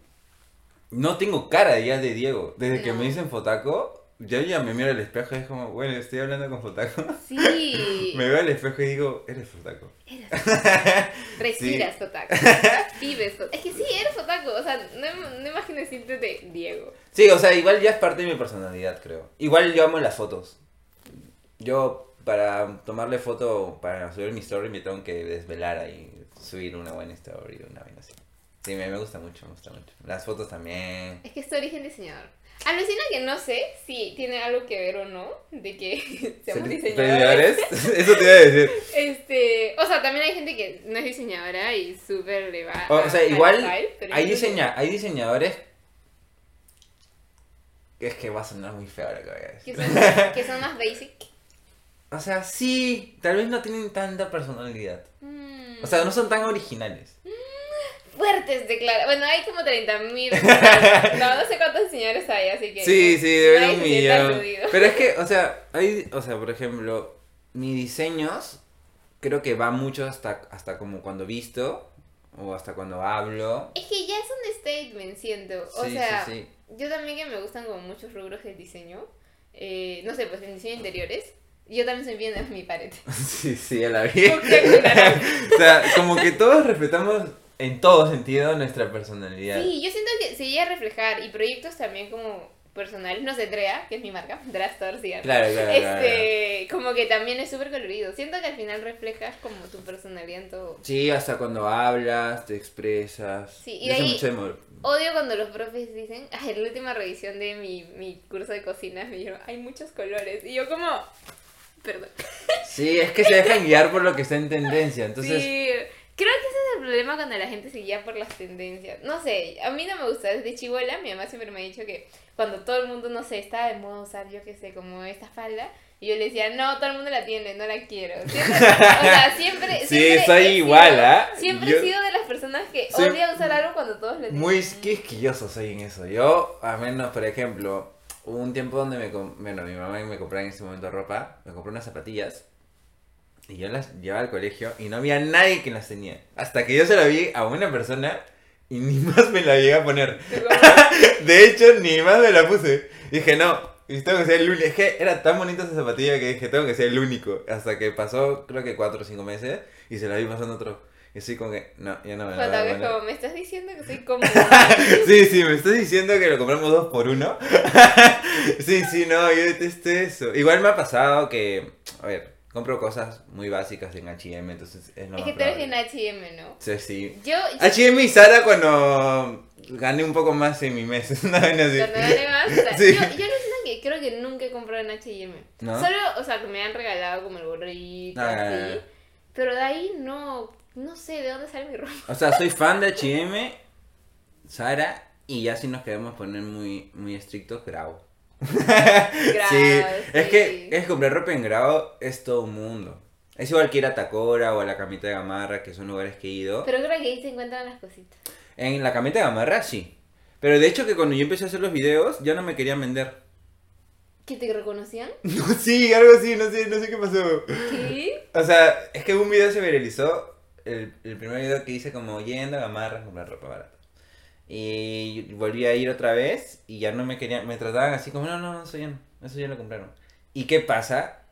no tengo cara ya de Diego. Desde que me dicen Fotaco, yo ya me miro al espejo y es como, bueno, estoy hablando con Fotaco. Sí. Me veo al espejo y digo, eres Fotaco. Eres Respiras Fotaco. Vives Fotaco. Es que sí, eres Fotaco. O sea, no, no imagino decirte de Diego. Sí, o sea, igual ya es parte de mi personalidad, creo. Igual yo amo las fotos. Yo, para tomarle foto, para subir mi story, me tengo que desvelar ahí, subir una buena story, una vaina así. Sí, me, me gusta mucho, me gusta mucho. Las fotos también. Es que es tu origen diseñador. Alucina que no sé si tiene algo que ver o no de que seamos ¿Ser- diseñadores. diseñadores? Eso te iba a decir. Este, o sea, también hay gente que no es diseñadora y súper le va. O, a- o sea, al igual style, hay, que- diseña, hay diseñadores... Es que va a sonar muy feo lo que voy a que decir. son, que son más basic. O sea, sí, tal vez no tienen tanta personalidad. Mm. O sea, no son tan originales. Declaraciones. Bueno, hay como 30 mil. No, no sé cuántos diseñadores hay, así que. Sí, sí, debe haber un millón. Pero es que, o sea, hay, o sea, por ejemplo, mis diseños creo que va mucho hasta, hasta como cuando visto o hasta cuando hablo. Es que ya es un statement, siento. O Sí, sea, sí, sí. yo también que me gustan como muchos rubros del diseño. eh, no sé, pues en diseño de interiores. Yo también soy bien mi pared. Sí, sí, ya la vi. Fucsia con naranja. o sea, como que todos respetamos en todo sentido nuestra personalidad. Sí, yo siento que se llega a reflejar y proyectos también como personales, no sé, Drea, que es mi marca, Drea Store, sí. Claro, claro, Este, como que también es súper colorido. Siento que al final reflejas como tu personalidad en todo. Sí, hasta cuando hablas, te expresas. Sí, y de ahí- mucho Odio cuando los profes dicen, ay, en la última revisión de mi, mi curso de cocina me dijeron, hay muchos colores. Y yo como, Perdón. Sí, es que se dejan guiar por lo que está en tendencia. Entonces, Sí, creo que ese es el problema cuando la gente se guía por las tendencias. No sé, a mí no me gusta. Desde chivola, mi mamá siempre me ha dicho que cuando todo el mundo, no sé, está de moda usar, yo qué sé, como esta falda, y yo le decía, no, todo el mundo la tiene, no la quiero. Siempre, o sea, siempre. Sí, siempre soy igual, sido- ¿ah? Siempre Yo- he sido de las personas que odia usar algo cuando todos lo tienen. muy quisquilloso soy en eso. Yo, a menos, por ejemplo, hubo un tiempo donde me, bueno, mi mamá me compraba en ese momento ropa, me compró unas zapatillas. Y yo las llevaba al colegio y no había nadie que las tenía. Hasta que yo se la vi a una persona y ni más me la llegué a poner. De hecho, ni más me la puse. Dije, no, y tengo que ser el único. Es que era tan bonita esa zapatilla que dije, tengo que ser el único. Hasta que pasó, creo que cuatro o cinco meses y se la vi pasando otro. Y así como que, no, ya no me la voy a como, me estás diciendo que soy cómoda. Sí, sí, me estás diciendo que lo compramos dos por uno. sí, sí, no, yo detesto eso. Igual me ha pasado que, a ver, compro cosas muy básicas en H&M, entonces es lo es más que tú eres en H&M, ¿no? Sí, sí. Yo, H&M y Sara cuando gané un poco más en mi mes, una vez así. Cuando gane más, Sí. yo, yo que creo que nunca he comprado en H&M. ¿No? Solo, o sea, que me han regalado como el gorrito, Ah, así. Pero de ahí no, no sé de dónde sale mi ropa. O sea, soy fan de H&M, Sara, y ya si nos queremos poner muy, muy estrictos, Grau. sí, es que es comprar ropa en Grau es todo un mundo. Es igual que ir a Tacora o a la Camita de Gamarra, que son lugares que he ido. Pero creo que ahí se encuentran las cositas. En la Camita de Gamarra sí. Pero de hecho que cuando yo empecé a hacer los videos, ya no me querían vender. ¿Que te reconocían? No, sí, algo así, no sé, no sé qué pasó. ¿Qué? O sea, es que un video se viralizó, el, el primer video que hice como yendo a Gamarra a comprar ropa barata. Y volví a ir otra vez y ya no me querían, me trataban así como, no, no, no, eso ya no, eso ya lo compraron. ¿Y qué pasa?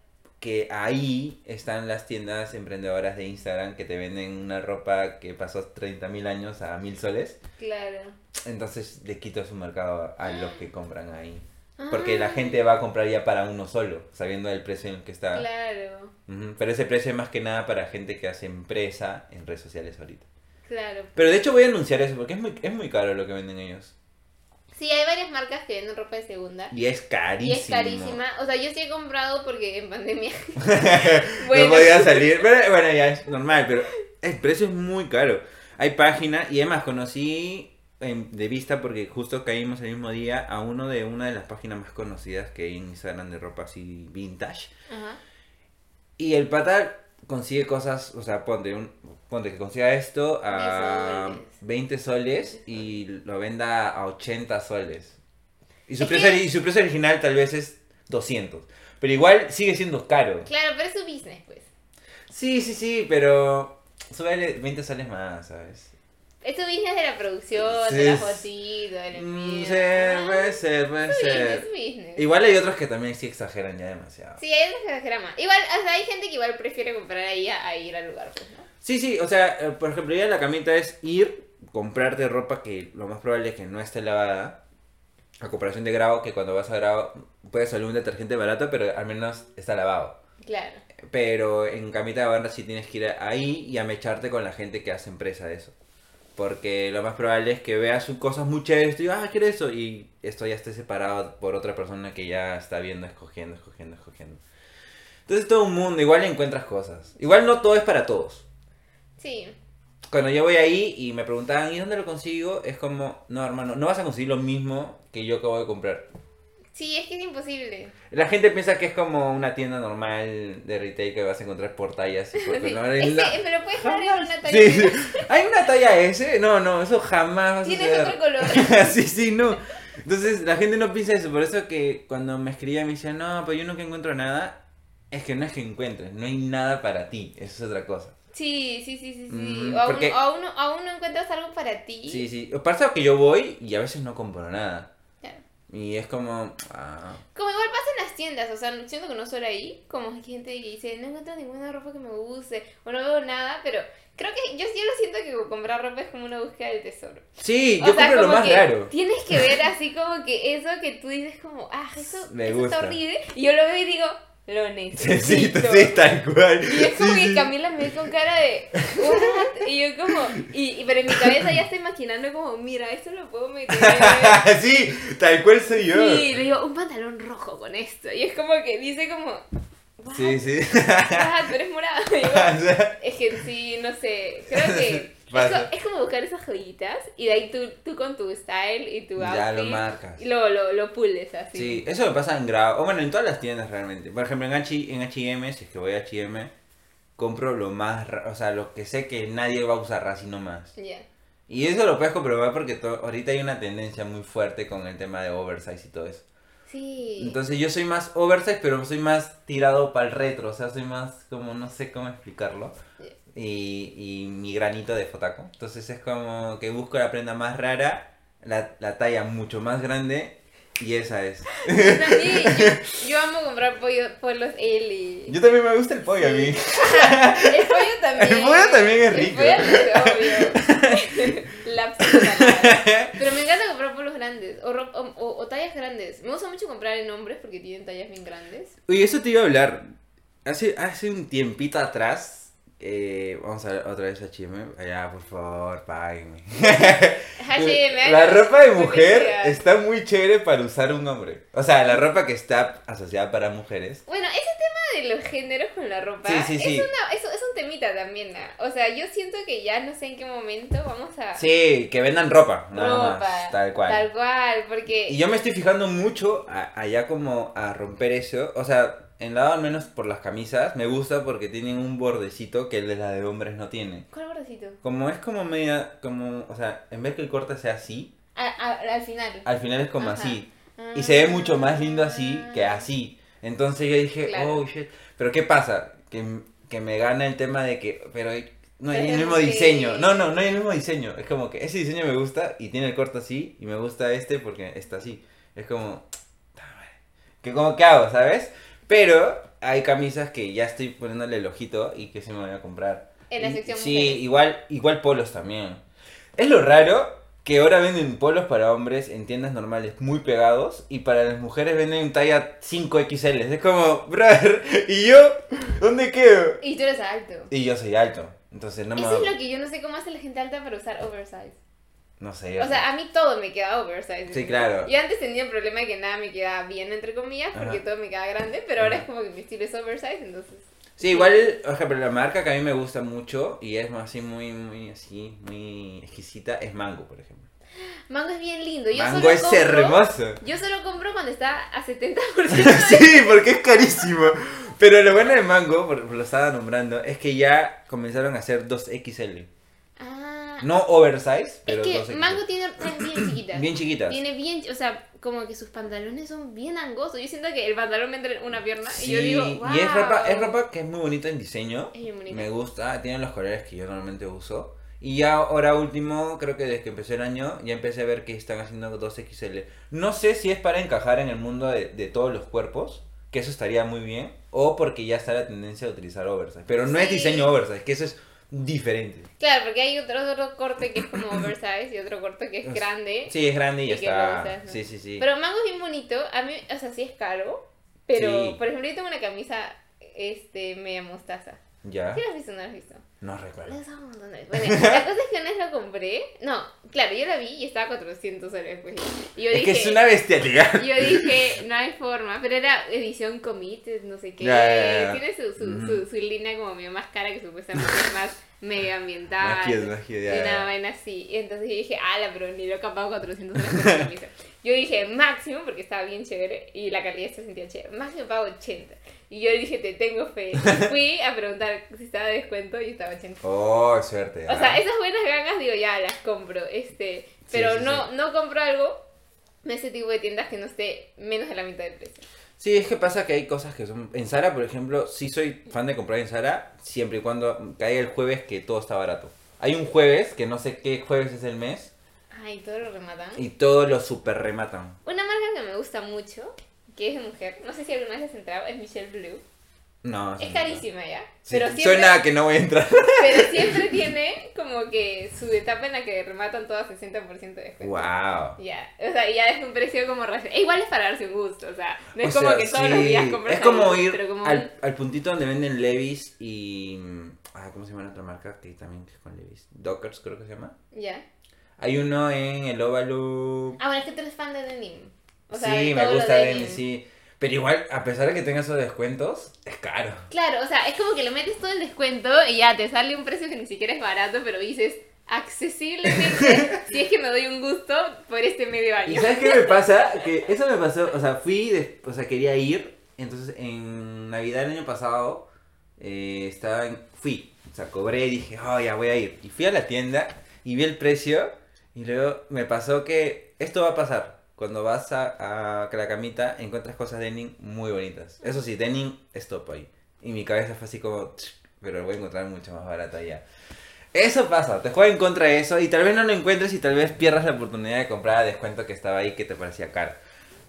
Que ahí están las tiendas emprendedoras de Instagram que te venden una ropa que pasó 30.000 años a 1.000 soles. Claro. Entonces le quito su mercado a los que compran ahí. Porque la Ah, gente va a comprar ya para uno solo, sabiendo el precio en el que está. Claro, Pero ese precio es más que nada para gente que hace empresa en redes sociales ahorita. Claro. Pero de hecho voy a anunciar eso porque es muy, es muy caro lo que venden ellos. Sí, hay varias marcas que venden ropa de segunda. Y es Y carísimo. es carísima. O sea, yo sí he comprado porque en pandemia. no podía salir. Pero bueno, ya es normal, pero el precio es muy caro. Hay página y además conocí en- de vista porque justo caímos el mismo día a uno de una de las páginas más conocidas que hay en Instagram de ropa así vintage. Ajá. Y el pata consigue cosas, o sea, ponte, un, ponte que consiga esto a 10 soles. 20 soles y lo venda a 80 soles. Y su, precio, que- y su precio original tal vez es 200. Pero igual sigue siendo caro. Claro, pero es su business, pues. Sí, sí, sí, pero sube 20 soles más, ¿sabes? Es su business de la producción, Sí, de la fotito, Mm, envío. sí, Ah, puede ser, puede ser. Igual hay otros que también sí exageran ya demasiado. Sí, hay otros que exageran más. Igual, o sea, hay gente que igual prefiere comprar ahí a, a ir al lugar, pues, ¿no? Sí, sí, o sea, eh, por ejemplo, ya la camita es ir, comprarte ropa que lo más probable es que no esté lavada, a comparación de grado, que cuando vas a grado puedes salir un detergente barato, pero al menos está lavado. Claro. Pero en camita de barra sí tienes que ir ahí y a mecharte con la gente que hace empresa de eso. Porque lo más probable es que veas cosas muy chéveres y digas, ah, quiero eso. Y esto ya esté separado por otra persona que ya está viendo, escogiendo, escogiendo, escogiendo. Entonces todo un mundo, igual encuentras cosas. Igual no todo es para todos. Sí. Cuando yo voy ahí y me preguntaban, ¿y dónde lo consigo? Es como, no, hermano, no vas a conseguir lo mismo que yo acabo de comprar. Sí, es que es imposible. La gente piensa que es como una tienda normal de retail que vas a encontrar por tallas y por Sí. colores. Es La- que, pero puedes en una talla. Sí, sí. ¿Hay una talla S? No, no, eso jamás Tienes otro color. sí, sí, no. Entonces la gente no piensa eso. Por eso que cuando me escribían me decían, no, pero yo nunca encuentro nada. Es que no es que encuentres, no hay nada para ti. Eso es otra cosa. Sí, sí, sí, sí, sí. Mm, o aún, porque- o aún aún no encuentras algo para ti. Sí, sí. Pasa que yo voy y a veces no compro nada. Y es como, ah, Como igual pasa en las tiendas, o sea, siento que no solo ahí, como hay gente que dice, no encuentro ninguna ropa que me guste, o no veo nada, pero creo que yo, yo lo siento que comprar ropa es como una búsqueda del tesoro. Sí, O yo sea, compro lo más raro. Tienes que ver así como que eso que tú dices como, ah, eso, Me eso gusta. está horrible, y yo lo veo y digo, lo necesito. sí, sí, tal cual. Y es como Sí, que sí. Camila me ve con cara de, ¿what? Y yo como, y, y- pero en mi cabeza ya estoy imaginando como, mira, esto lo puedo meter. sí, tal cual soy yo. Sí, le digo, un pantalón rojo con esto. Y es como que dice como, "What? Sí, sí. Ah, tú eres morado. Y yo, es que sí, no sé. Creo que Pasa. es como buscar esas joyitas y de ahí tú, tú con tu style y tu outfit. Ya lo marcas. Y lo, lo, lo pules así. Sí, eso me pasa en Grau, o bueno, en todas las tiendas realmente. Por ejemplo, en H- en H&M, si es que voy a H&M, compro lo más, o sea, lo que sé que nadie va a usar así nomás. Ya. Y eso lo puedes comprobar porque ahorita hay una tendencia muy fuerte con el tema de oversize y todo eso. Sí. Entonces yo soy más oversize, pero soy más tirado para el retro, o sea, soy más como, no sé cómo explicarlo. Yeah. Y, y mi granito de fotaco. Entonces es como que busco la prenda más rara, la, la talla mucho más grande y esa es. Yo también, yo, yo amo comprar pollo, polos L y... Yo también me gusta el pollo a mí. El pollo también. El pollo también es rico. El pollo es obvio. Lapsus de palabras. Pero me encanta comprar polos grandes o, o, o- o tallas grandes. Me gusta mucho comprar en hombres porque tienen tallas bien grandes. Oye, eso te iba a hablar. Hace, hace un tiempito atrás, eh, vamos a ver otra vez a H&M. Allá, por favor, páguenme. H&M, La ropa de mujer está muy chévere para usar un hombre. O sea, la ropa que está asociada para mujeres. Bueno, ese tema de los géneros con la ropa Sí, sí, sí. Es, una, es, es un temita también. ¿no? O sea, yo siento que ya no sé en qué momento vamos a... Sí, que vendan ropa, nada ropa. más, tal cual. Tal cual, porque... Y yo me estoy fijando mucho a- allá como a romper eso. O sea, en lado al menos por las camisas, me gusta porque tienen un bordecito que el de la de hombres no tiene. ¿Cuál bordecito? Como es como media, como, o sea, en vez que el corte sea así, A- a- al final. al final es como Ajá. así. Y se ve mucho más lindo así que Ah. así. Entonces yo dije, Claro. oh shit. Pero ¿qué pasa? Que, que me gana el tema de que, pero no hay el mismo que- diseño. No, no, no hay el mismo diseño. Es como que ese diseño me gusta y tiene el corte así y me gusta este porque está así. Es como, que como que hago, ¿sabes? Pero hay camisas que ya estoy poniéndole el ojito y que se me voy a comprar. En la sección Sí, mujeres. igual, igual polos también. Es lo raro que ahora venden polos para hombres en tiendas normales muy pegados y para las mujeres venden talla 5XL. Es como, brother, ¿y yo? ¿Dónde quedo? Y tú eres alto. Y yo soy alto. Entonces no me... Eso es lo que yo no sé cómo hace la gente alta para usar oversize. No sé. O sea, a mí todo me queda oversize. Sí, claro. Yo antes tenía el problema de que nada me quedaba bien, entre comillas, porque Ajá. todo me queda grande, pero ahora es como que mi estilo es oversize, entonces... Sí, igual, por ejemplo, la marca que a mí me gusta mucho y es así muy, muy así, muy exquisita es Mango, por ejemplo. Mango es bien lindo. Yo Mango solo es compro- hermoso. Yo solo compro cuando está a 70%. sí, porque es carísimo. Pero lo bueno de Mango, por, por lo estaba nombrando, es que ya comenzaron a hacer 2XL. No oversize, pero es que 2XL. Mango tiene tallas bien chiquitas. Bien chiquitas. Tiene bien, o sea, como que sus pantalones son bien angosos. Yo siento que el pantalón me entra en una pierna y yo Sí, digo, wow. y es ropa, es ropa que es muy bonita en diseño. Es bien bonita. Me gusta, tiene los colores que yo normalmente uso. Y ya ahora último, creo que desde que empezó el año, ya empecé a ver que están haciendo 2XL. No sé si es para encajar en el mundo de, de todos los cuerpos, que eso estaría muy bien, o porque ya está la tendencia de utilizar oversize. Pero no es Sí. diseño oversize, que eso es diferente. Claro, porque hay otro, otro corte que es como oversize y otro corte que es grande. Sí, es grande y ya está. usas, ¿no? Sí, sí, sí. Pero Mango es bien bonito. A mí, o sea, sí es caro. Pero, Sí. por ejemplo, yo tengo una camisa este, media mostaza. ¿Ya? ¿Sí la has visto o no la has visto? No recuerdo. usado un montón de veces. Bueno, la cosa es que una vez la compré. No, claro, yo la vi y estaba a 400 soles. Pues. Y yo Es dije, que es una bestialidad. Yo dije, no hay forma, pero era edición committed, no sé qué. Tiene su, su, Ujú. su, su línea como medio más cara que supuestamente es más medioambiental. Cute, ya, y una vaina así. Y entonces yo dije, ala, pero ni lo he capado 400 soles. Yo dije, máximo, porque estaba bien chévere y la calidad se sentía chévere. Máximo pago 80. Y yo dije, te tengo fe. Y fui a preguntar si estaba de descuento y estaba 80. Oh, suerte. O sea, esas buenas gangas, digo, ya las compro. Este, pero Sí, sí, no, no compro algo de ese tipo de tiendas que no esté menos de la mitad del precio. Sí, es que pasa que hay cosas que son... En Zara, por ejemplo, sí soy fan de comprar en Zara, siempre y cuando caiga el jueves que todo está barato. Hay un jueves, que no sé qué jueves es el mes, Ay, todo lo rematan. y todo lo super rematan. Una marca que me gusta mucho, que es de mujer, no sé si alguna vez has entrado, es Michelle Blue. No, Es carísima ya. Sí, pero, siempre, Suena a que no voy a entrar. pero siempre tiene como que su etapa en la que rematan todo a 60% de descuento. wow. Ya, o sea, ya es un precio como. E igual es para darse un gusto, o sea, no es O como sea, que todos sí, los días compras Es como algo, ir como al, un- al puntito donde venden Levis y... Ah, ¿cómo se llama la otra marca? Que también es con Levis. Dockers creo que se llama. Ya. Hay uno en el óvalo... Ah, bueno, es que tú eres fan de denim. O sea, sí, me gusta denim. Denim, sí. Pero igual, a pesar de que tenga esos descuentos, es caro. Claro, o sea, es como que le metes todo el descuento y ya te sale un precio que ni siquiera es barato, pero dices accesiblemente si es que me doy un gusto por este medio ¿Y año. sabes qué me pasa? Que eso me pasó, o sea, fui, de- o sea, quería ir, entonces en Navidad del año pasado, eh, estaba en, fui, o sea, cobré y dije, oh, ya voy a ir. Y fui a la tienda y vi el precio y luego me pasó que esto va a pasar. Cuando vas a, a la camita encuentras cosas de denim muy bonitas. Eso sí, denim es top ahí. Y mi cabeza fue así como, "Ch, pero voy a encontrar mucho más barato allá. Eso pasa, te juega en contra de eso y tal vez no lo encuentres y tal vez pierdas la oportunidad de comprar a descuento que estaba ahí que te parecía caro.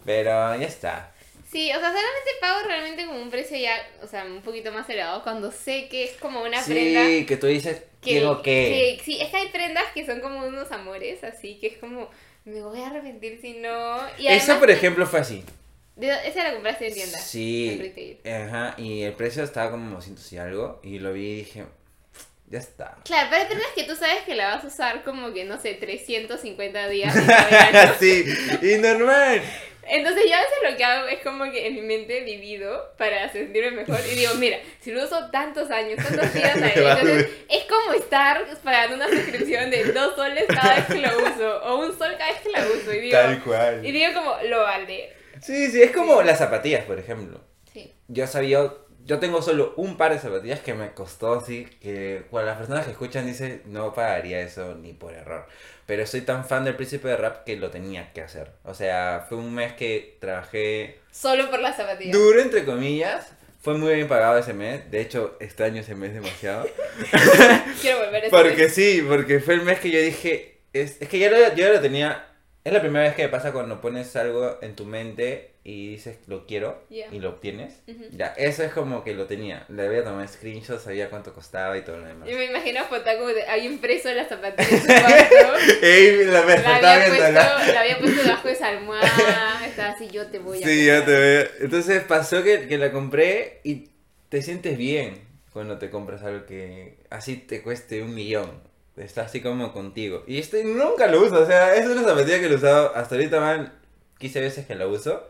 Pero ya está. Sí, o sea, solamente pago realmente como un precio ya, o sea, un poquito más elevado cuando sé que es como una prenda Sí, que tú dices, que, quiero que... que- sí, es que hay prendas que son como unos amores, así que es como me voy a arrepentir si no. Y Esa, además por que- ejemplo, fue así. de- esa la compraste en tienda. En Sí. retail. Ajá, y el precio estaba como 200 y algo. Y lo vi y dije, ya está. Claro, pero prendas que tú sabes que la vas a usar como que, no sé, 350 días en sí, y normal. Entonces yo a veces lo que hago es como que en mi mente divido para sentirme mejor y digo, mira, si lo uso tantos años, tantos días al Me año, va a entonces es como estar pagando una suscripción de dos soles cada vez que lo uso o un sol cada vez que la uso y digo, Tal cual. y digo como, lo vale. Sí, sí, es como las zapatillas, por ejemplo. Sí. Yo sabía, yo tengo solo un par de zapatillas que me costó así, que cuando las personas que escuchan dicen, no pagaría eso ni por error. Pero soy tan fan del príncipe de rap que lo tenía que hacer. O sea, fue un mes que trabajé Solo por las zapatillas. duro, entre comillas. Fue muy bien pagado ese mes. De hecho, extraño ese mes demasiado. Quiero volver a ese Porque mes. sí, porque fue el mes que yo dije, es, es que ya lo, yo ya lo tenía, es la primera vez que me pasa cuando pones algo en tu mente y dices lo quiero Ya. y lo obtienes. Ujú. Ya, eso es como que lo tenía. Le había tomado screenshots, sabía cuánto costaba y todo lo demás. Yo me imagino a Fotaku de ahí impreso las zapatillas en su cuarto. Ey, la me La había, puesto, la- la había puesto debajo de esa almohada. Estaba así, yo te voy a. Sí, ya te comprar. veo. Entonces pasó que, que la compré y te sientes bien cuando te compras algo que así te cueste un millón. Está así como contigo. Y este nunca lo uso. O sea, es una zapatilla que lo he usado hasta ahorita van 15 veces que la uso.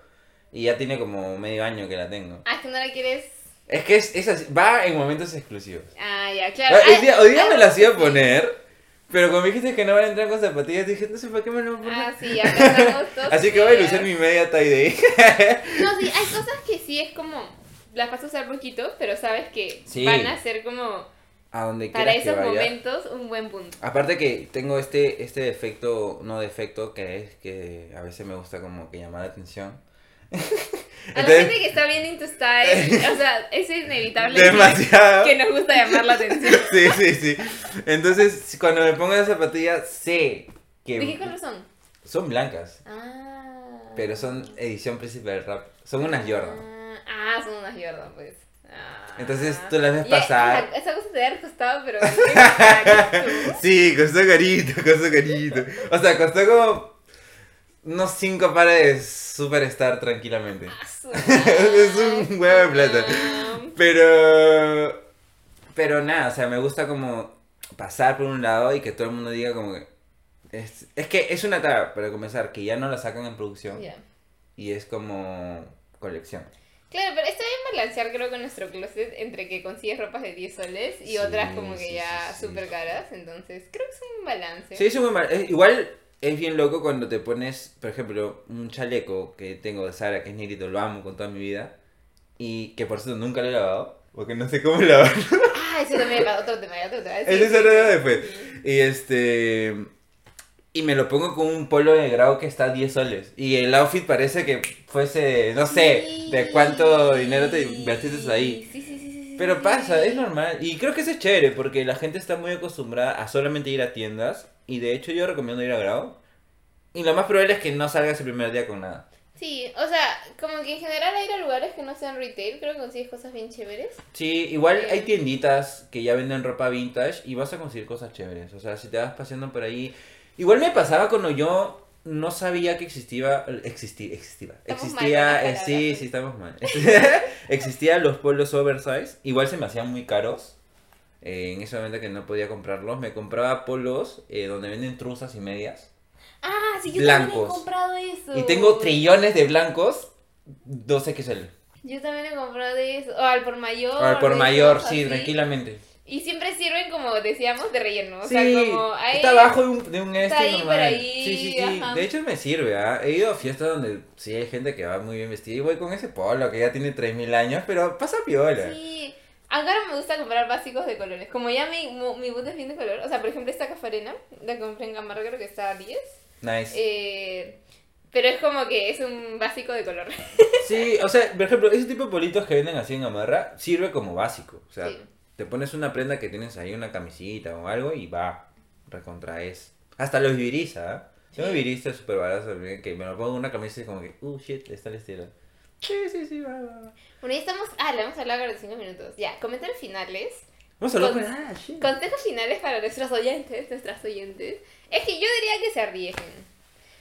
Y ya tiene como medio año que la tengo. Ah, es que no la quieres. Es que es, es así, va en momentos exclusivos. Ah, ya, claro. Hoy Ah, día, hoy día ah, me las iba a poner. Pero como dijiste que no van a entrar con zapatillas, dije, no sé para qué me lo pongo. Ah, sí, estamos todos Así que voy a lucir mi media tie-day. No, sí, hay cosas que sí es como. Las vas a usar poquito, pero sabes que Sí. van a ser como. A donde Para que esos vaya. momentos, un buen punto. Aparte que tengo este, este defecto, no defecto, que es que a veces me gusta como que llamar la atención. A la gente que está viendo tu style, o sea, es inevitable que- demasiado. que nos gusta llamar la atención. Sí, sí, sí. Entonces, cuando me pongo las zapatillas, sé que ¿De qué color son? son blancas, Ah. pero son edición príncipe del rap. Son unas Jordan. Ah, son unas Jordan, pues. Ah. Entonces, tú las ves Ya, pasar. Esa, esa cosa te ha costado, pero. Sí, costó carito, costó carito. O sea, costó como unos cinco pares de Superstar tranquilamente. Ah, Es un huevo de plata. Pero. Pero nada, o sea, me gusta como pasar por un lado y que todo el mundo diga como que. Es, es que es una etapa, para comenzar, que ya no la sacan en producción y es como colección. Claro, pero está bien balancear, creo, con nuestro closet entre que consigues ropas de 10 soles y Sí, otras como que sí, ya sí. súper caras. Entonces, creo que es un balance. Sí, es mal. es- igual es bien loco cuando te pones, por ejemplo, un chaleco que tengo de Sara, que es negrito, lo amo con toda mi vida. Y que por cierto nunca lo he lavado, porque no sé cómo lavarlo. Ah, eso también es otro tema, otro tema. Ese sí. tema después. Y este. Y me lo pongo con un polo de grado que está a 10 soles. Y el outfit parece que fuese, no sé, de cuánto dinero te invertiste ahí. Sí, sí, sí, Pero pasa, es normal. Y creo que eso es chévere porque la gente está muy acostumbrada a solamente ir a tiendas. Y de hecho yo recomiendo ir a grado. Y lo más probable es que no salgas el primer día con nada. Sí, o sea, como que en general ir a lugares que no sean retail, creo que consigues cosas bien chéveres. Sí, igual Eh. hay tienditas que ya venden ropa vintage y vas a conseguir cosas chéveres. O sea, si te vas paseando por ahí. Igual me pasaba cuando yo no sabía que existía. Existía. Existía. Existía eh, sí, sí, estamos mal. Existían los polos oversize. Igual se me hacían muy caros. Eh, en ese momento que no podía comprarlos. Me compraba polos eh, donde venden truzas y medias. Ah, sí, yo también he Blancos. comprado eso. Y tengo trillones de blancos 2XL. Yo también he comprado de eso. O al por mayor. O al por mayor, sí, así. tranquilamente. Y siempre sirven como decíamos de relleno. O sí, sea, como ahí. está abajo de un, de un este ahí, normal. por ahí, sí, sí, sí. ajá. De hecho me sirve, ¿ah? He ido a fiestas donde sí hay gente que va muy bien vestida y voy con ese polo que ya tiene 3000 años, pero pasa piola. Sí. Ahora me gusta comprar básicos de colores. Como ya mi, mi boot es bien de color. O sea, por ejemplo, esta cafarena la compré en Gamarra, creo que está a 10. Nice. Eh, pero es como que es un básico de color. Sí, o sea, por ejemplo, ese tipo de politos que venden así en Amarra sirve como básico. O sea, Sí. te pones una prenda que tienes ahí, una camisita o algo y va, recontraes. Hasta los viriza, ¿ah? Yo me virista súper barato que me lo pongo en una camisa y como que, uh, shit, está el estilo. Sí, sí, sí, va, va. Bueno, ya estamos. Ah, le vamos a hablar 45 minutos. Ya, comentarios finales. Vamos a hablar Con- con... Ah, shit. Consejos finales para nuestros oyentes, nuestras oyentes. Es que yo diría que se arriesguen.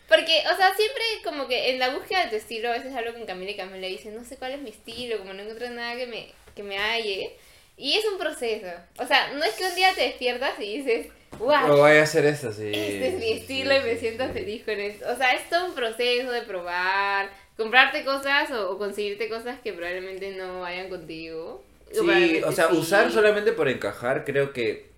Porque, o sea, siempre como que en la búsqueda de tu estilo, a veces hablo con Camila y Camila dice, no sé cuál es mi estilo, como no encuentro nada que me, que me halle. Y es un proceso. O sea, no es que un día te despiertas y dices, wow, O voy a hacer eso, sí. este es mi sí, estilo sí, y me sí, siento sí. feliz con esto. O sea, es todo un proceso de probar, comprarte cosas o, o conseguirte cosas que probablemente no vayan contigo. Sí, o sea, sí. usar solamente por encajar, creo que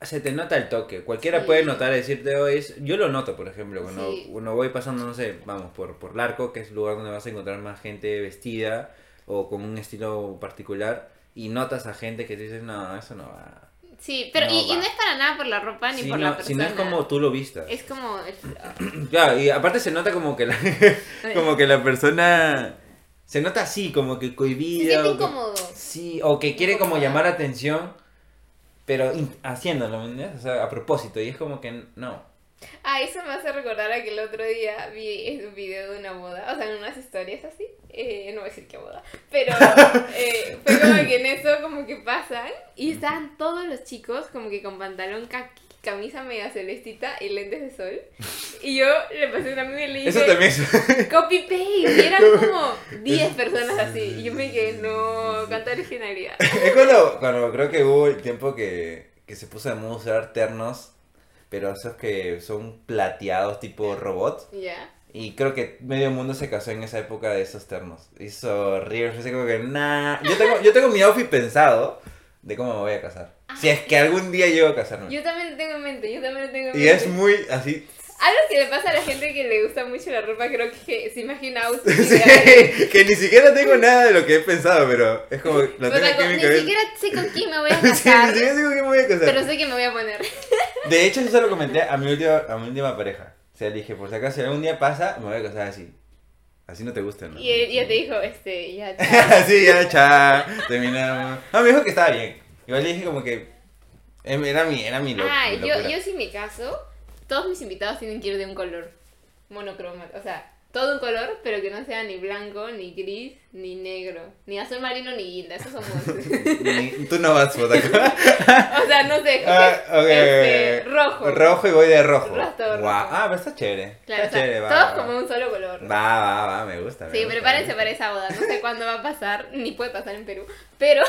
se te nota el toque. Cualquiera Sí. puede notar, decirte, hoy es... yo lo noto, por ejemplo, cuando, Sí. cuando voy pasando, no sé, vamos, por, por Larco, que es el lugar donde vas a encontrar más gente vestida o con un estilo particular, y notas a gente que te dices, no, eso no va. Sí, pero No y, y no es para nada por la ropa ni por no, la persona. si no es como tú lo vistas. Es como... Claro, y aparte se nota como que la, como que la persona se nota así, como que Se cohibida. siente o que-. Sí, o que quiere como llamar atención, pero haciéndolo, ¿me entiendes? O sea, a propósito, y es como que no. Ah, eso me hace recordar a que el otro día vi un video de una boda, o sea, en unas historias así, eh, no voy a decir qué boda, pero eh, fue como que en eso como que pasan y estaban todos los chicos como que con pantalón caqui, camisa media celestita y lentes de sol. Y yo le pasé a una amiga y le Eso dije, también es... copy paste, y eran como 10 personas así. Y yo me quedé, no, cuánta originalidad. es cuando, cuando creo que hubo el tiempo que, que se puso de moda usar ternos, pero esos que son plateados tipo robot. Ya. Y creo que medio mundo se casó en esa época de esos ternos. Hizo horrible, fue así como que nah. Yo tengo, yo tengo mi outfit pensado de cómo me voy a casar. Si es que algún día llego a casarme. Yo también lo tengo en mente, yo también lo tengo en Y mente. es muy así. Algo que le pasa a la gente que le gusta mucho la ropa, creo que se imagina outfits Sí, ideales. que ni siquiera tengo nada de lo que he pensado, pero es como O tengo aquí ni cabeza. siquiera sé con quién me voy a Sí, ni casar, siquiera sé con quién me voy a casar. pero sé que me voy a poner. De hecho, eso se lo comenté a mi última, a mi última pareja. O sea, le dije, por si acaso, si algún día pasa, me voy a casar así. Así no te gusta, ¿no? Y él ya te dijo, este, ya, chao. sí, ya, chao, terminamos. No, me dijo que estaba bien. Igual le dije como que em, era mi, era mi, lo, Ah, mi yo, yo sí me caso, todos mis invitados tienen que ir de un color monocromático, o sea, todo un color, pero que no sea ni blanco, ni gris, ni negro, ni azul marino, ni guinda, esos somos. Ni- Tú no vas, Fotaco. o sea, no sé, Ah, este, rojo. Rojo y voy de rojo. Guau, rojo. Ah, pero está chévere. Claro, o está sea, chévere, va. todos va. como un solo color. Va, va, va, me gusta. me Sí, gusta, prepárense para esa boda. No sé cuándo va a pasar, ni puede pasar en Perú, pero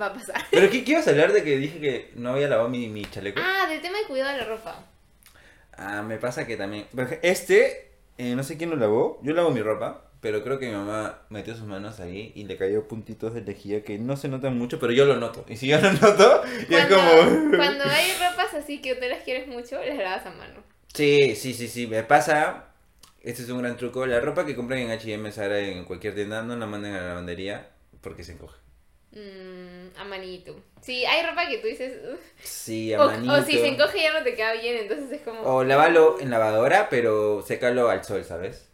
va a pasar. Pero ¿qué, qué ibas a hablar de que dije que no había lavado mi, mi chaleco? Ah, del tema de cuidado de la ropa. Ah, me pasa que también. Este, eh, no sé quién lo lavó. Yo lavo mi ropa, pero creo que mi mamá metió sus manos ahí y le cayó puntitos de lejía que no se notan mucho, pero yo lo noto. Y si yo lo noto, y es como. cuando hay ropas así que tú las quieres mucho, las lavas a mano. Sí, sí, sí, sí. Me pasa. Este es un gran truco. La ropa que compran en HM, Sara, en cualquier tienda, no la manden a la lavandería porque se encoge. Mm, a manito. Sí, hay ropa que tú dices. Sí, a O, manito. o si se encoge ya no te queda bien, entonces es como. O lávalo en lavadora, pero sécalo al sol, ¿sabes?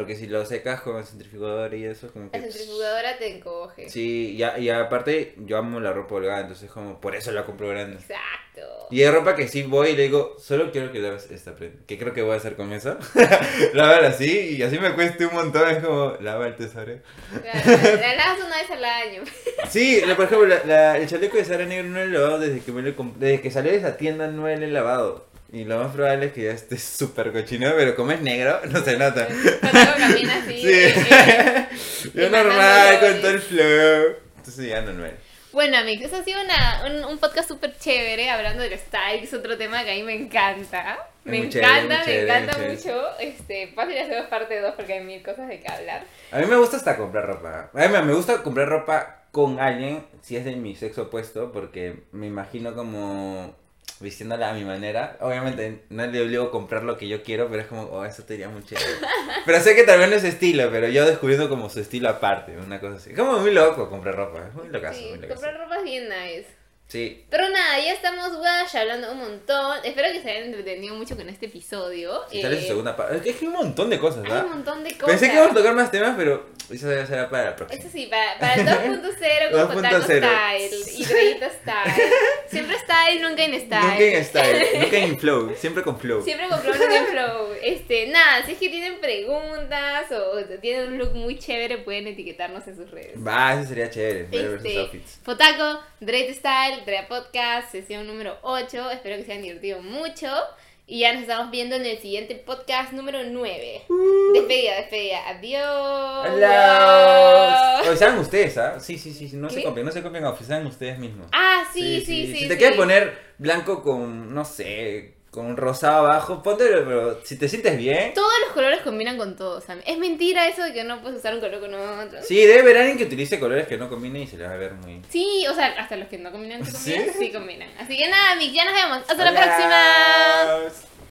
Porque si lo secas con el centrifugador y eso, como que... La centrifugadora te encoge. Sí, y, a- y aparte yo amo la ropa holgada, entonces como por eso la compro grande. Exacto. Y hay ropa que sí voy y le digo, solo quiero que laves esta prenda. ¿Qué creo que voy a hacer con eso? Lávala así y así me cueste un montón, es como, lava el tesoro. Claro, la lavas una vez al año. Sí, por ejemplo, la- la- el chaleco de Sara Negro no lo he lavado desde que, me lo desde que salió de esa tienda, no lo he lavado. Y lo más probable es que ya esté súper cochino, pero como es negro, no se nota. Cuando camina así. Sí. eh, eh, Yo y normal, con todo el flow. Entonces ya no Anuel. Bueno, amigos, eso ha sido una, un, un podcast súper chévere hablando de los styles, otro tema que a mí me encanta. Es Me chévere, encanta, chévere, me encanta muy mucho. Este, fácil hacemos parte 2 porque hay mil cosas de qué hablar. A mí me gusta hasta comprar ropa. A mí me gusta comprar ropa con alguien si es de mi sexo opuesto porque me imagino como vistiéndola a mi manera. Obviamente no le obligo a comprar lo que yo quiero, pero es como, oh, eso te iría muy chévere. Pero sé que vez no es estilo, pero yo descubriendo como su estilo aparte, una cosa así. Como muy loco comprar ropa, es muy locazo, Sí, muy locazo. comprar ropa es bien nice. Sí. Pero nada, ya estamos guash hablando un montón. Espero que se hayan entretenido mucho con este episodio. Tal vez Eh, su segunda parte. Es que hay un montón de cosas, hay ¿verdad? un montón de cosas. Pensé que íbamos a tocar más temas, pero eso ya será para la próxima. Eso sí, para, para el 2.0 con Potaco 2.0. Style y Dreyito Style. Siempre Style, nunca en Style. Nunca en style, nunca en flow, siempre con flow. Siempre compramos en Flow. Este, nada, si es que tienen preguntas o tienen un look muy chévere, pueden etiquetarnos en sus redes. Va, eso sería chévere, Este, outfits. Fotaco, Dread Style, Drea Podcast, sesión número 8. Espero que se hayan divertido mucho. Y ya nos estamos viendo en el siguiente podcast número 9. Despedida, despedida. Adiós. Hola. O sean ustedes, ¿ah? Sí, sí, sí, no se copien, no se copien sean ustedes mismos. Ah, sí, sí, sí. Si te sí. quieres poner blanco con, no sé, con un rosado abajo, póntelo, pero si te sientes bien. Todos los colores combinan con todos. Sam. Es mentira eso de que no puedes usar un color con otro. Sí, debe haber alguien que utilice colores que no combinen y se les va a ver muy... Sí, o sea, hasta los que no combinan, que combinan, sí combinan. Así que nada, Mick, ya nos vemos. Hasta la próxima.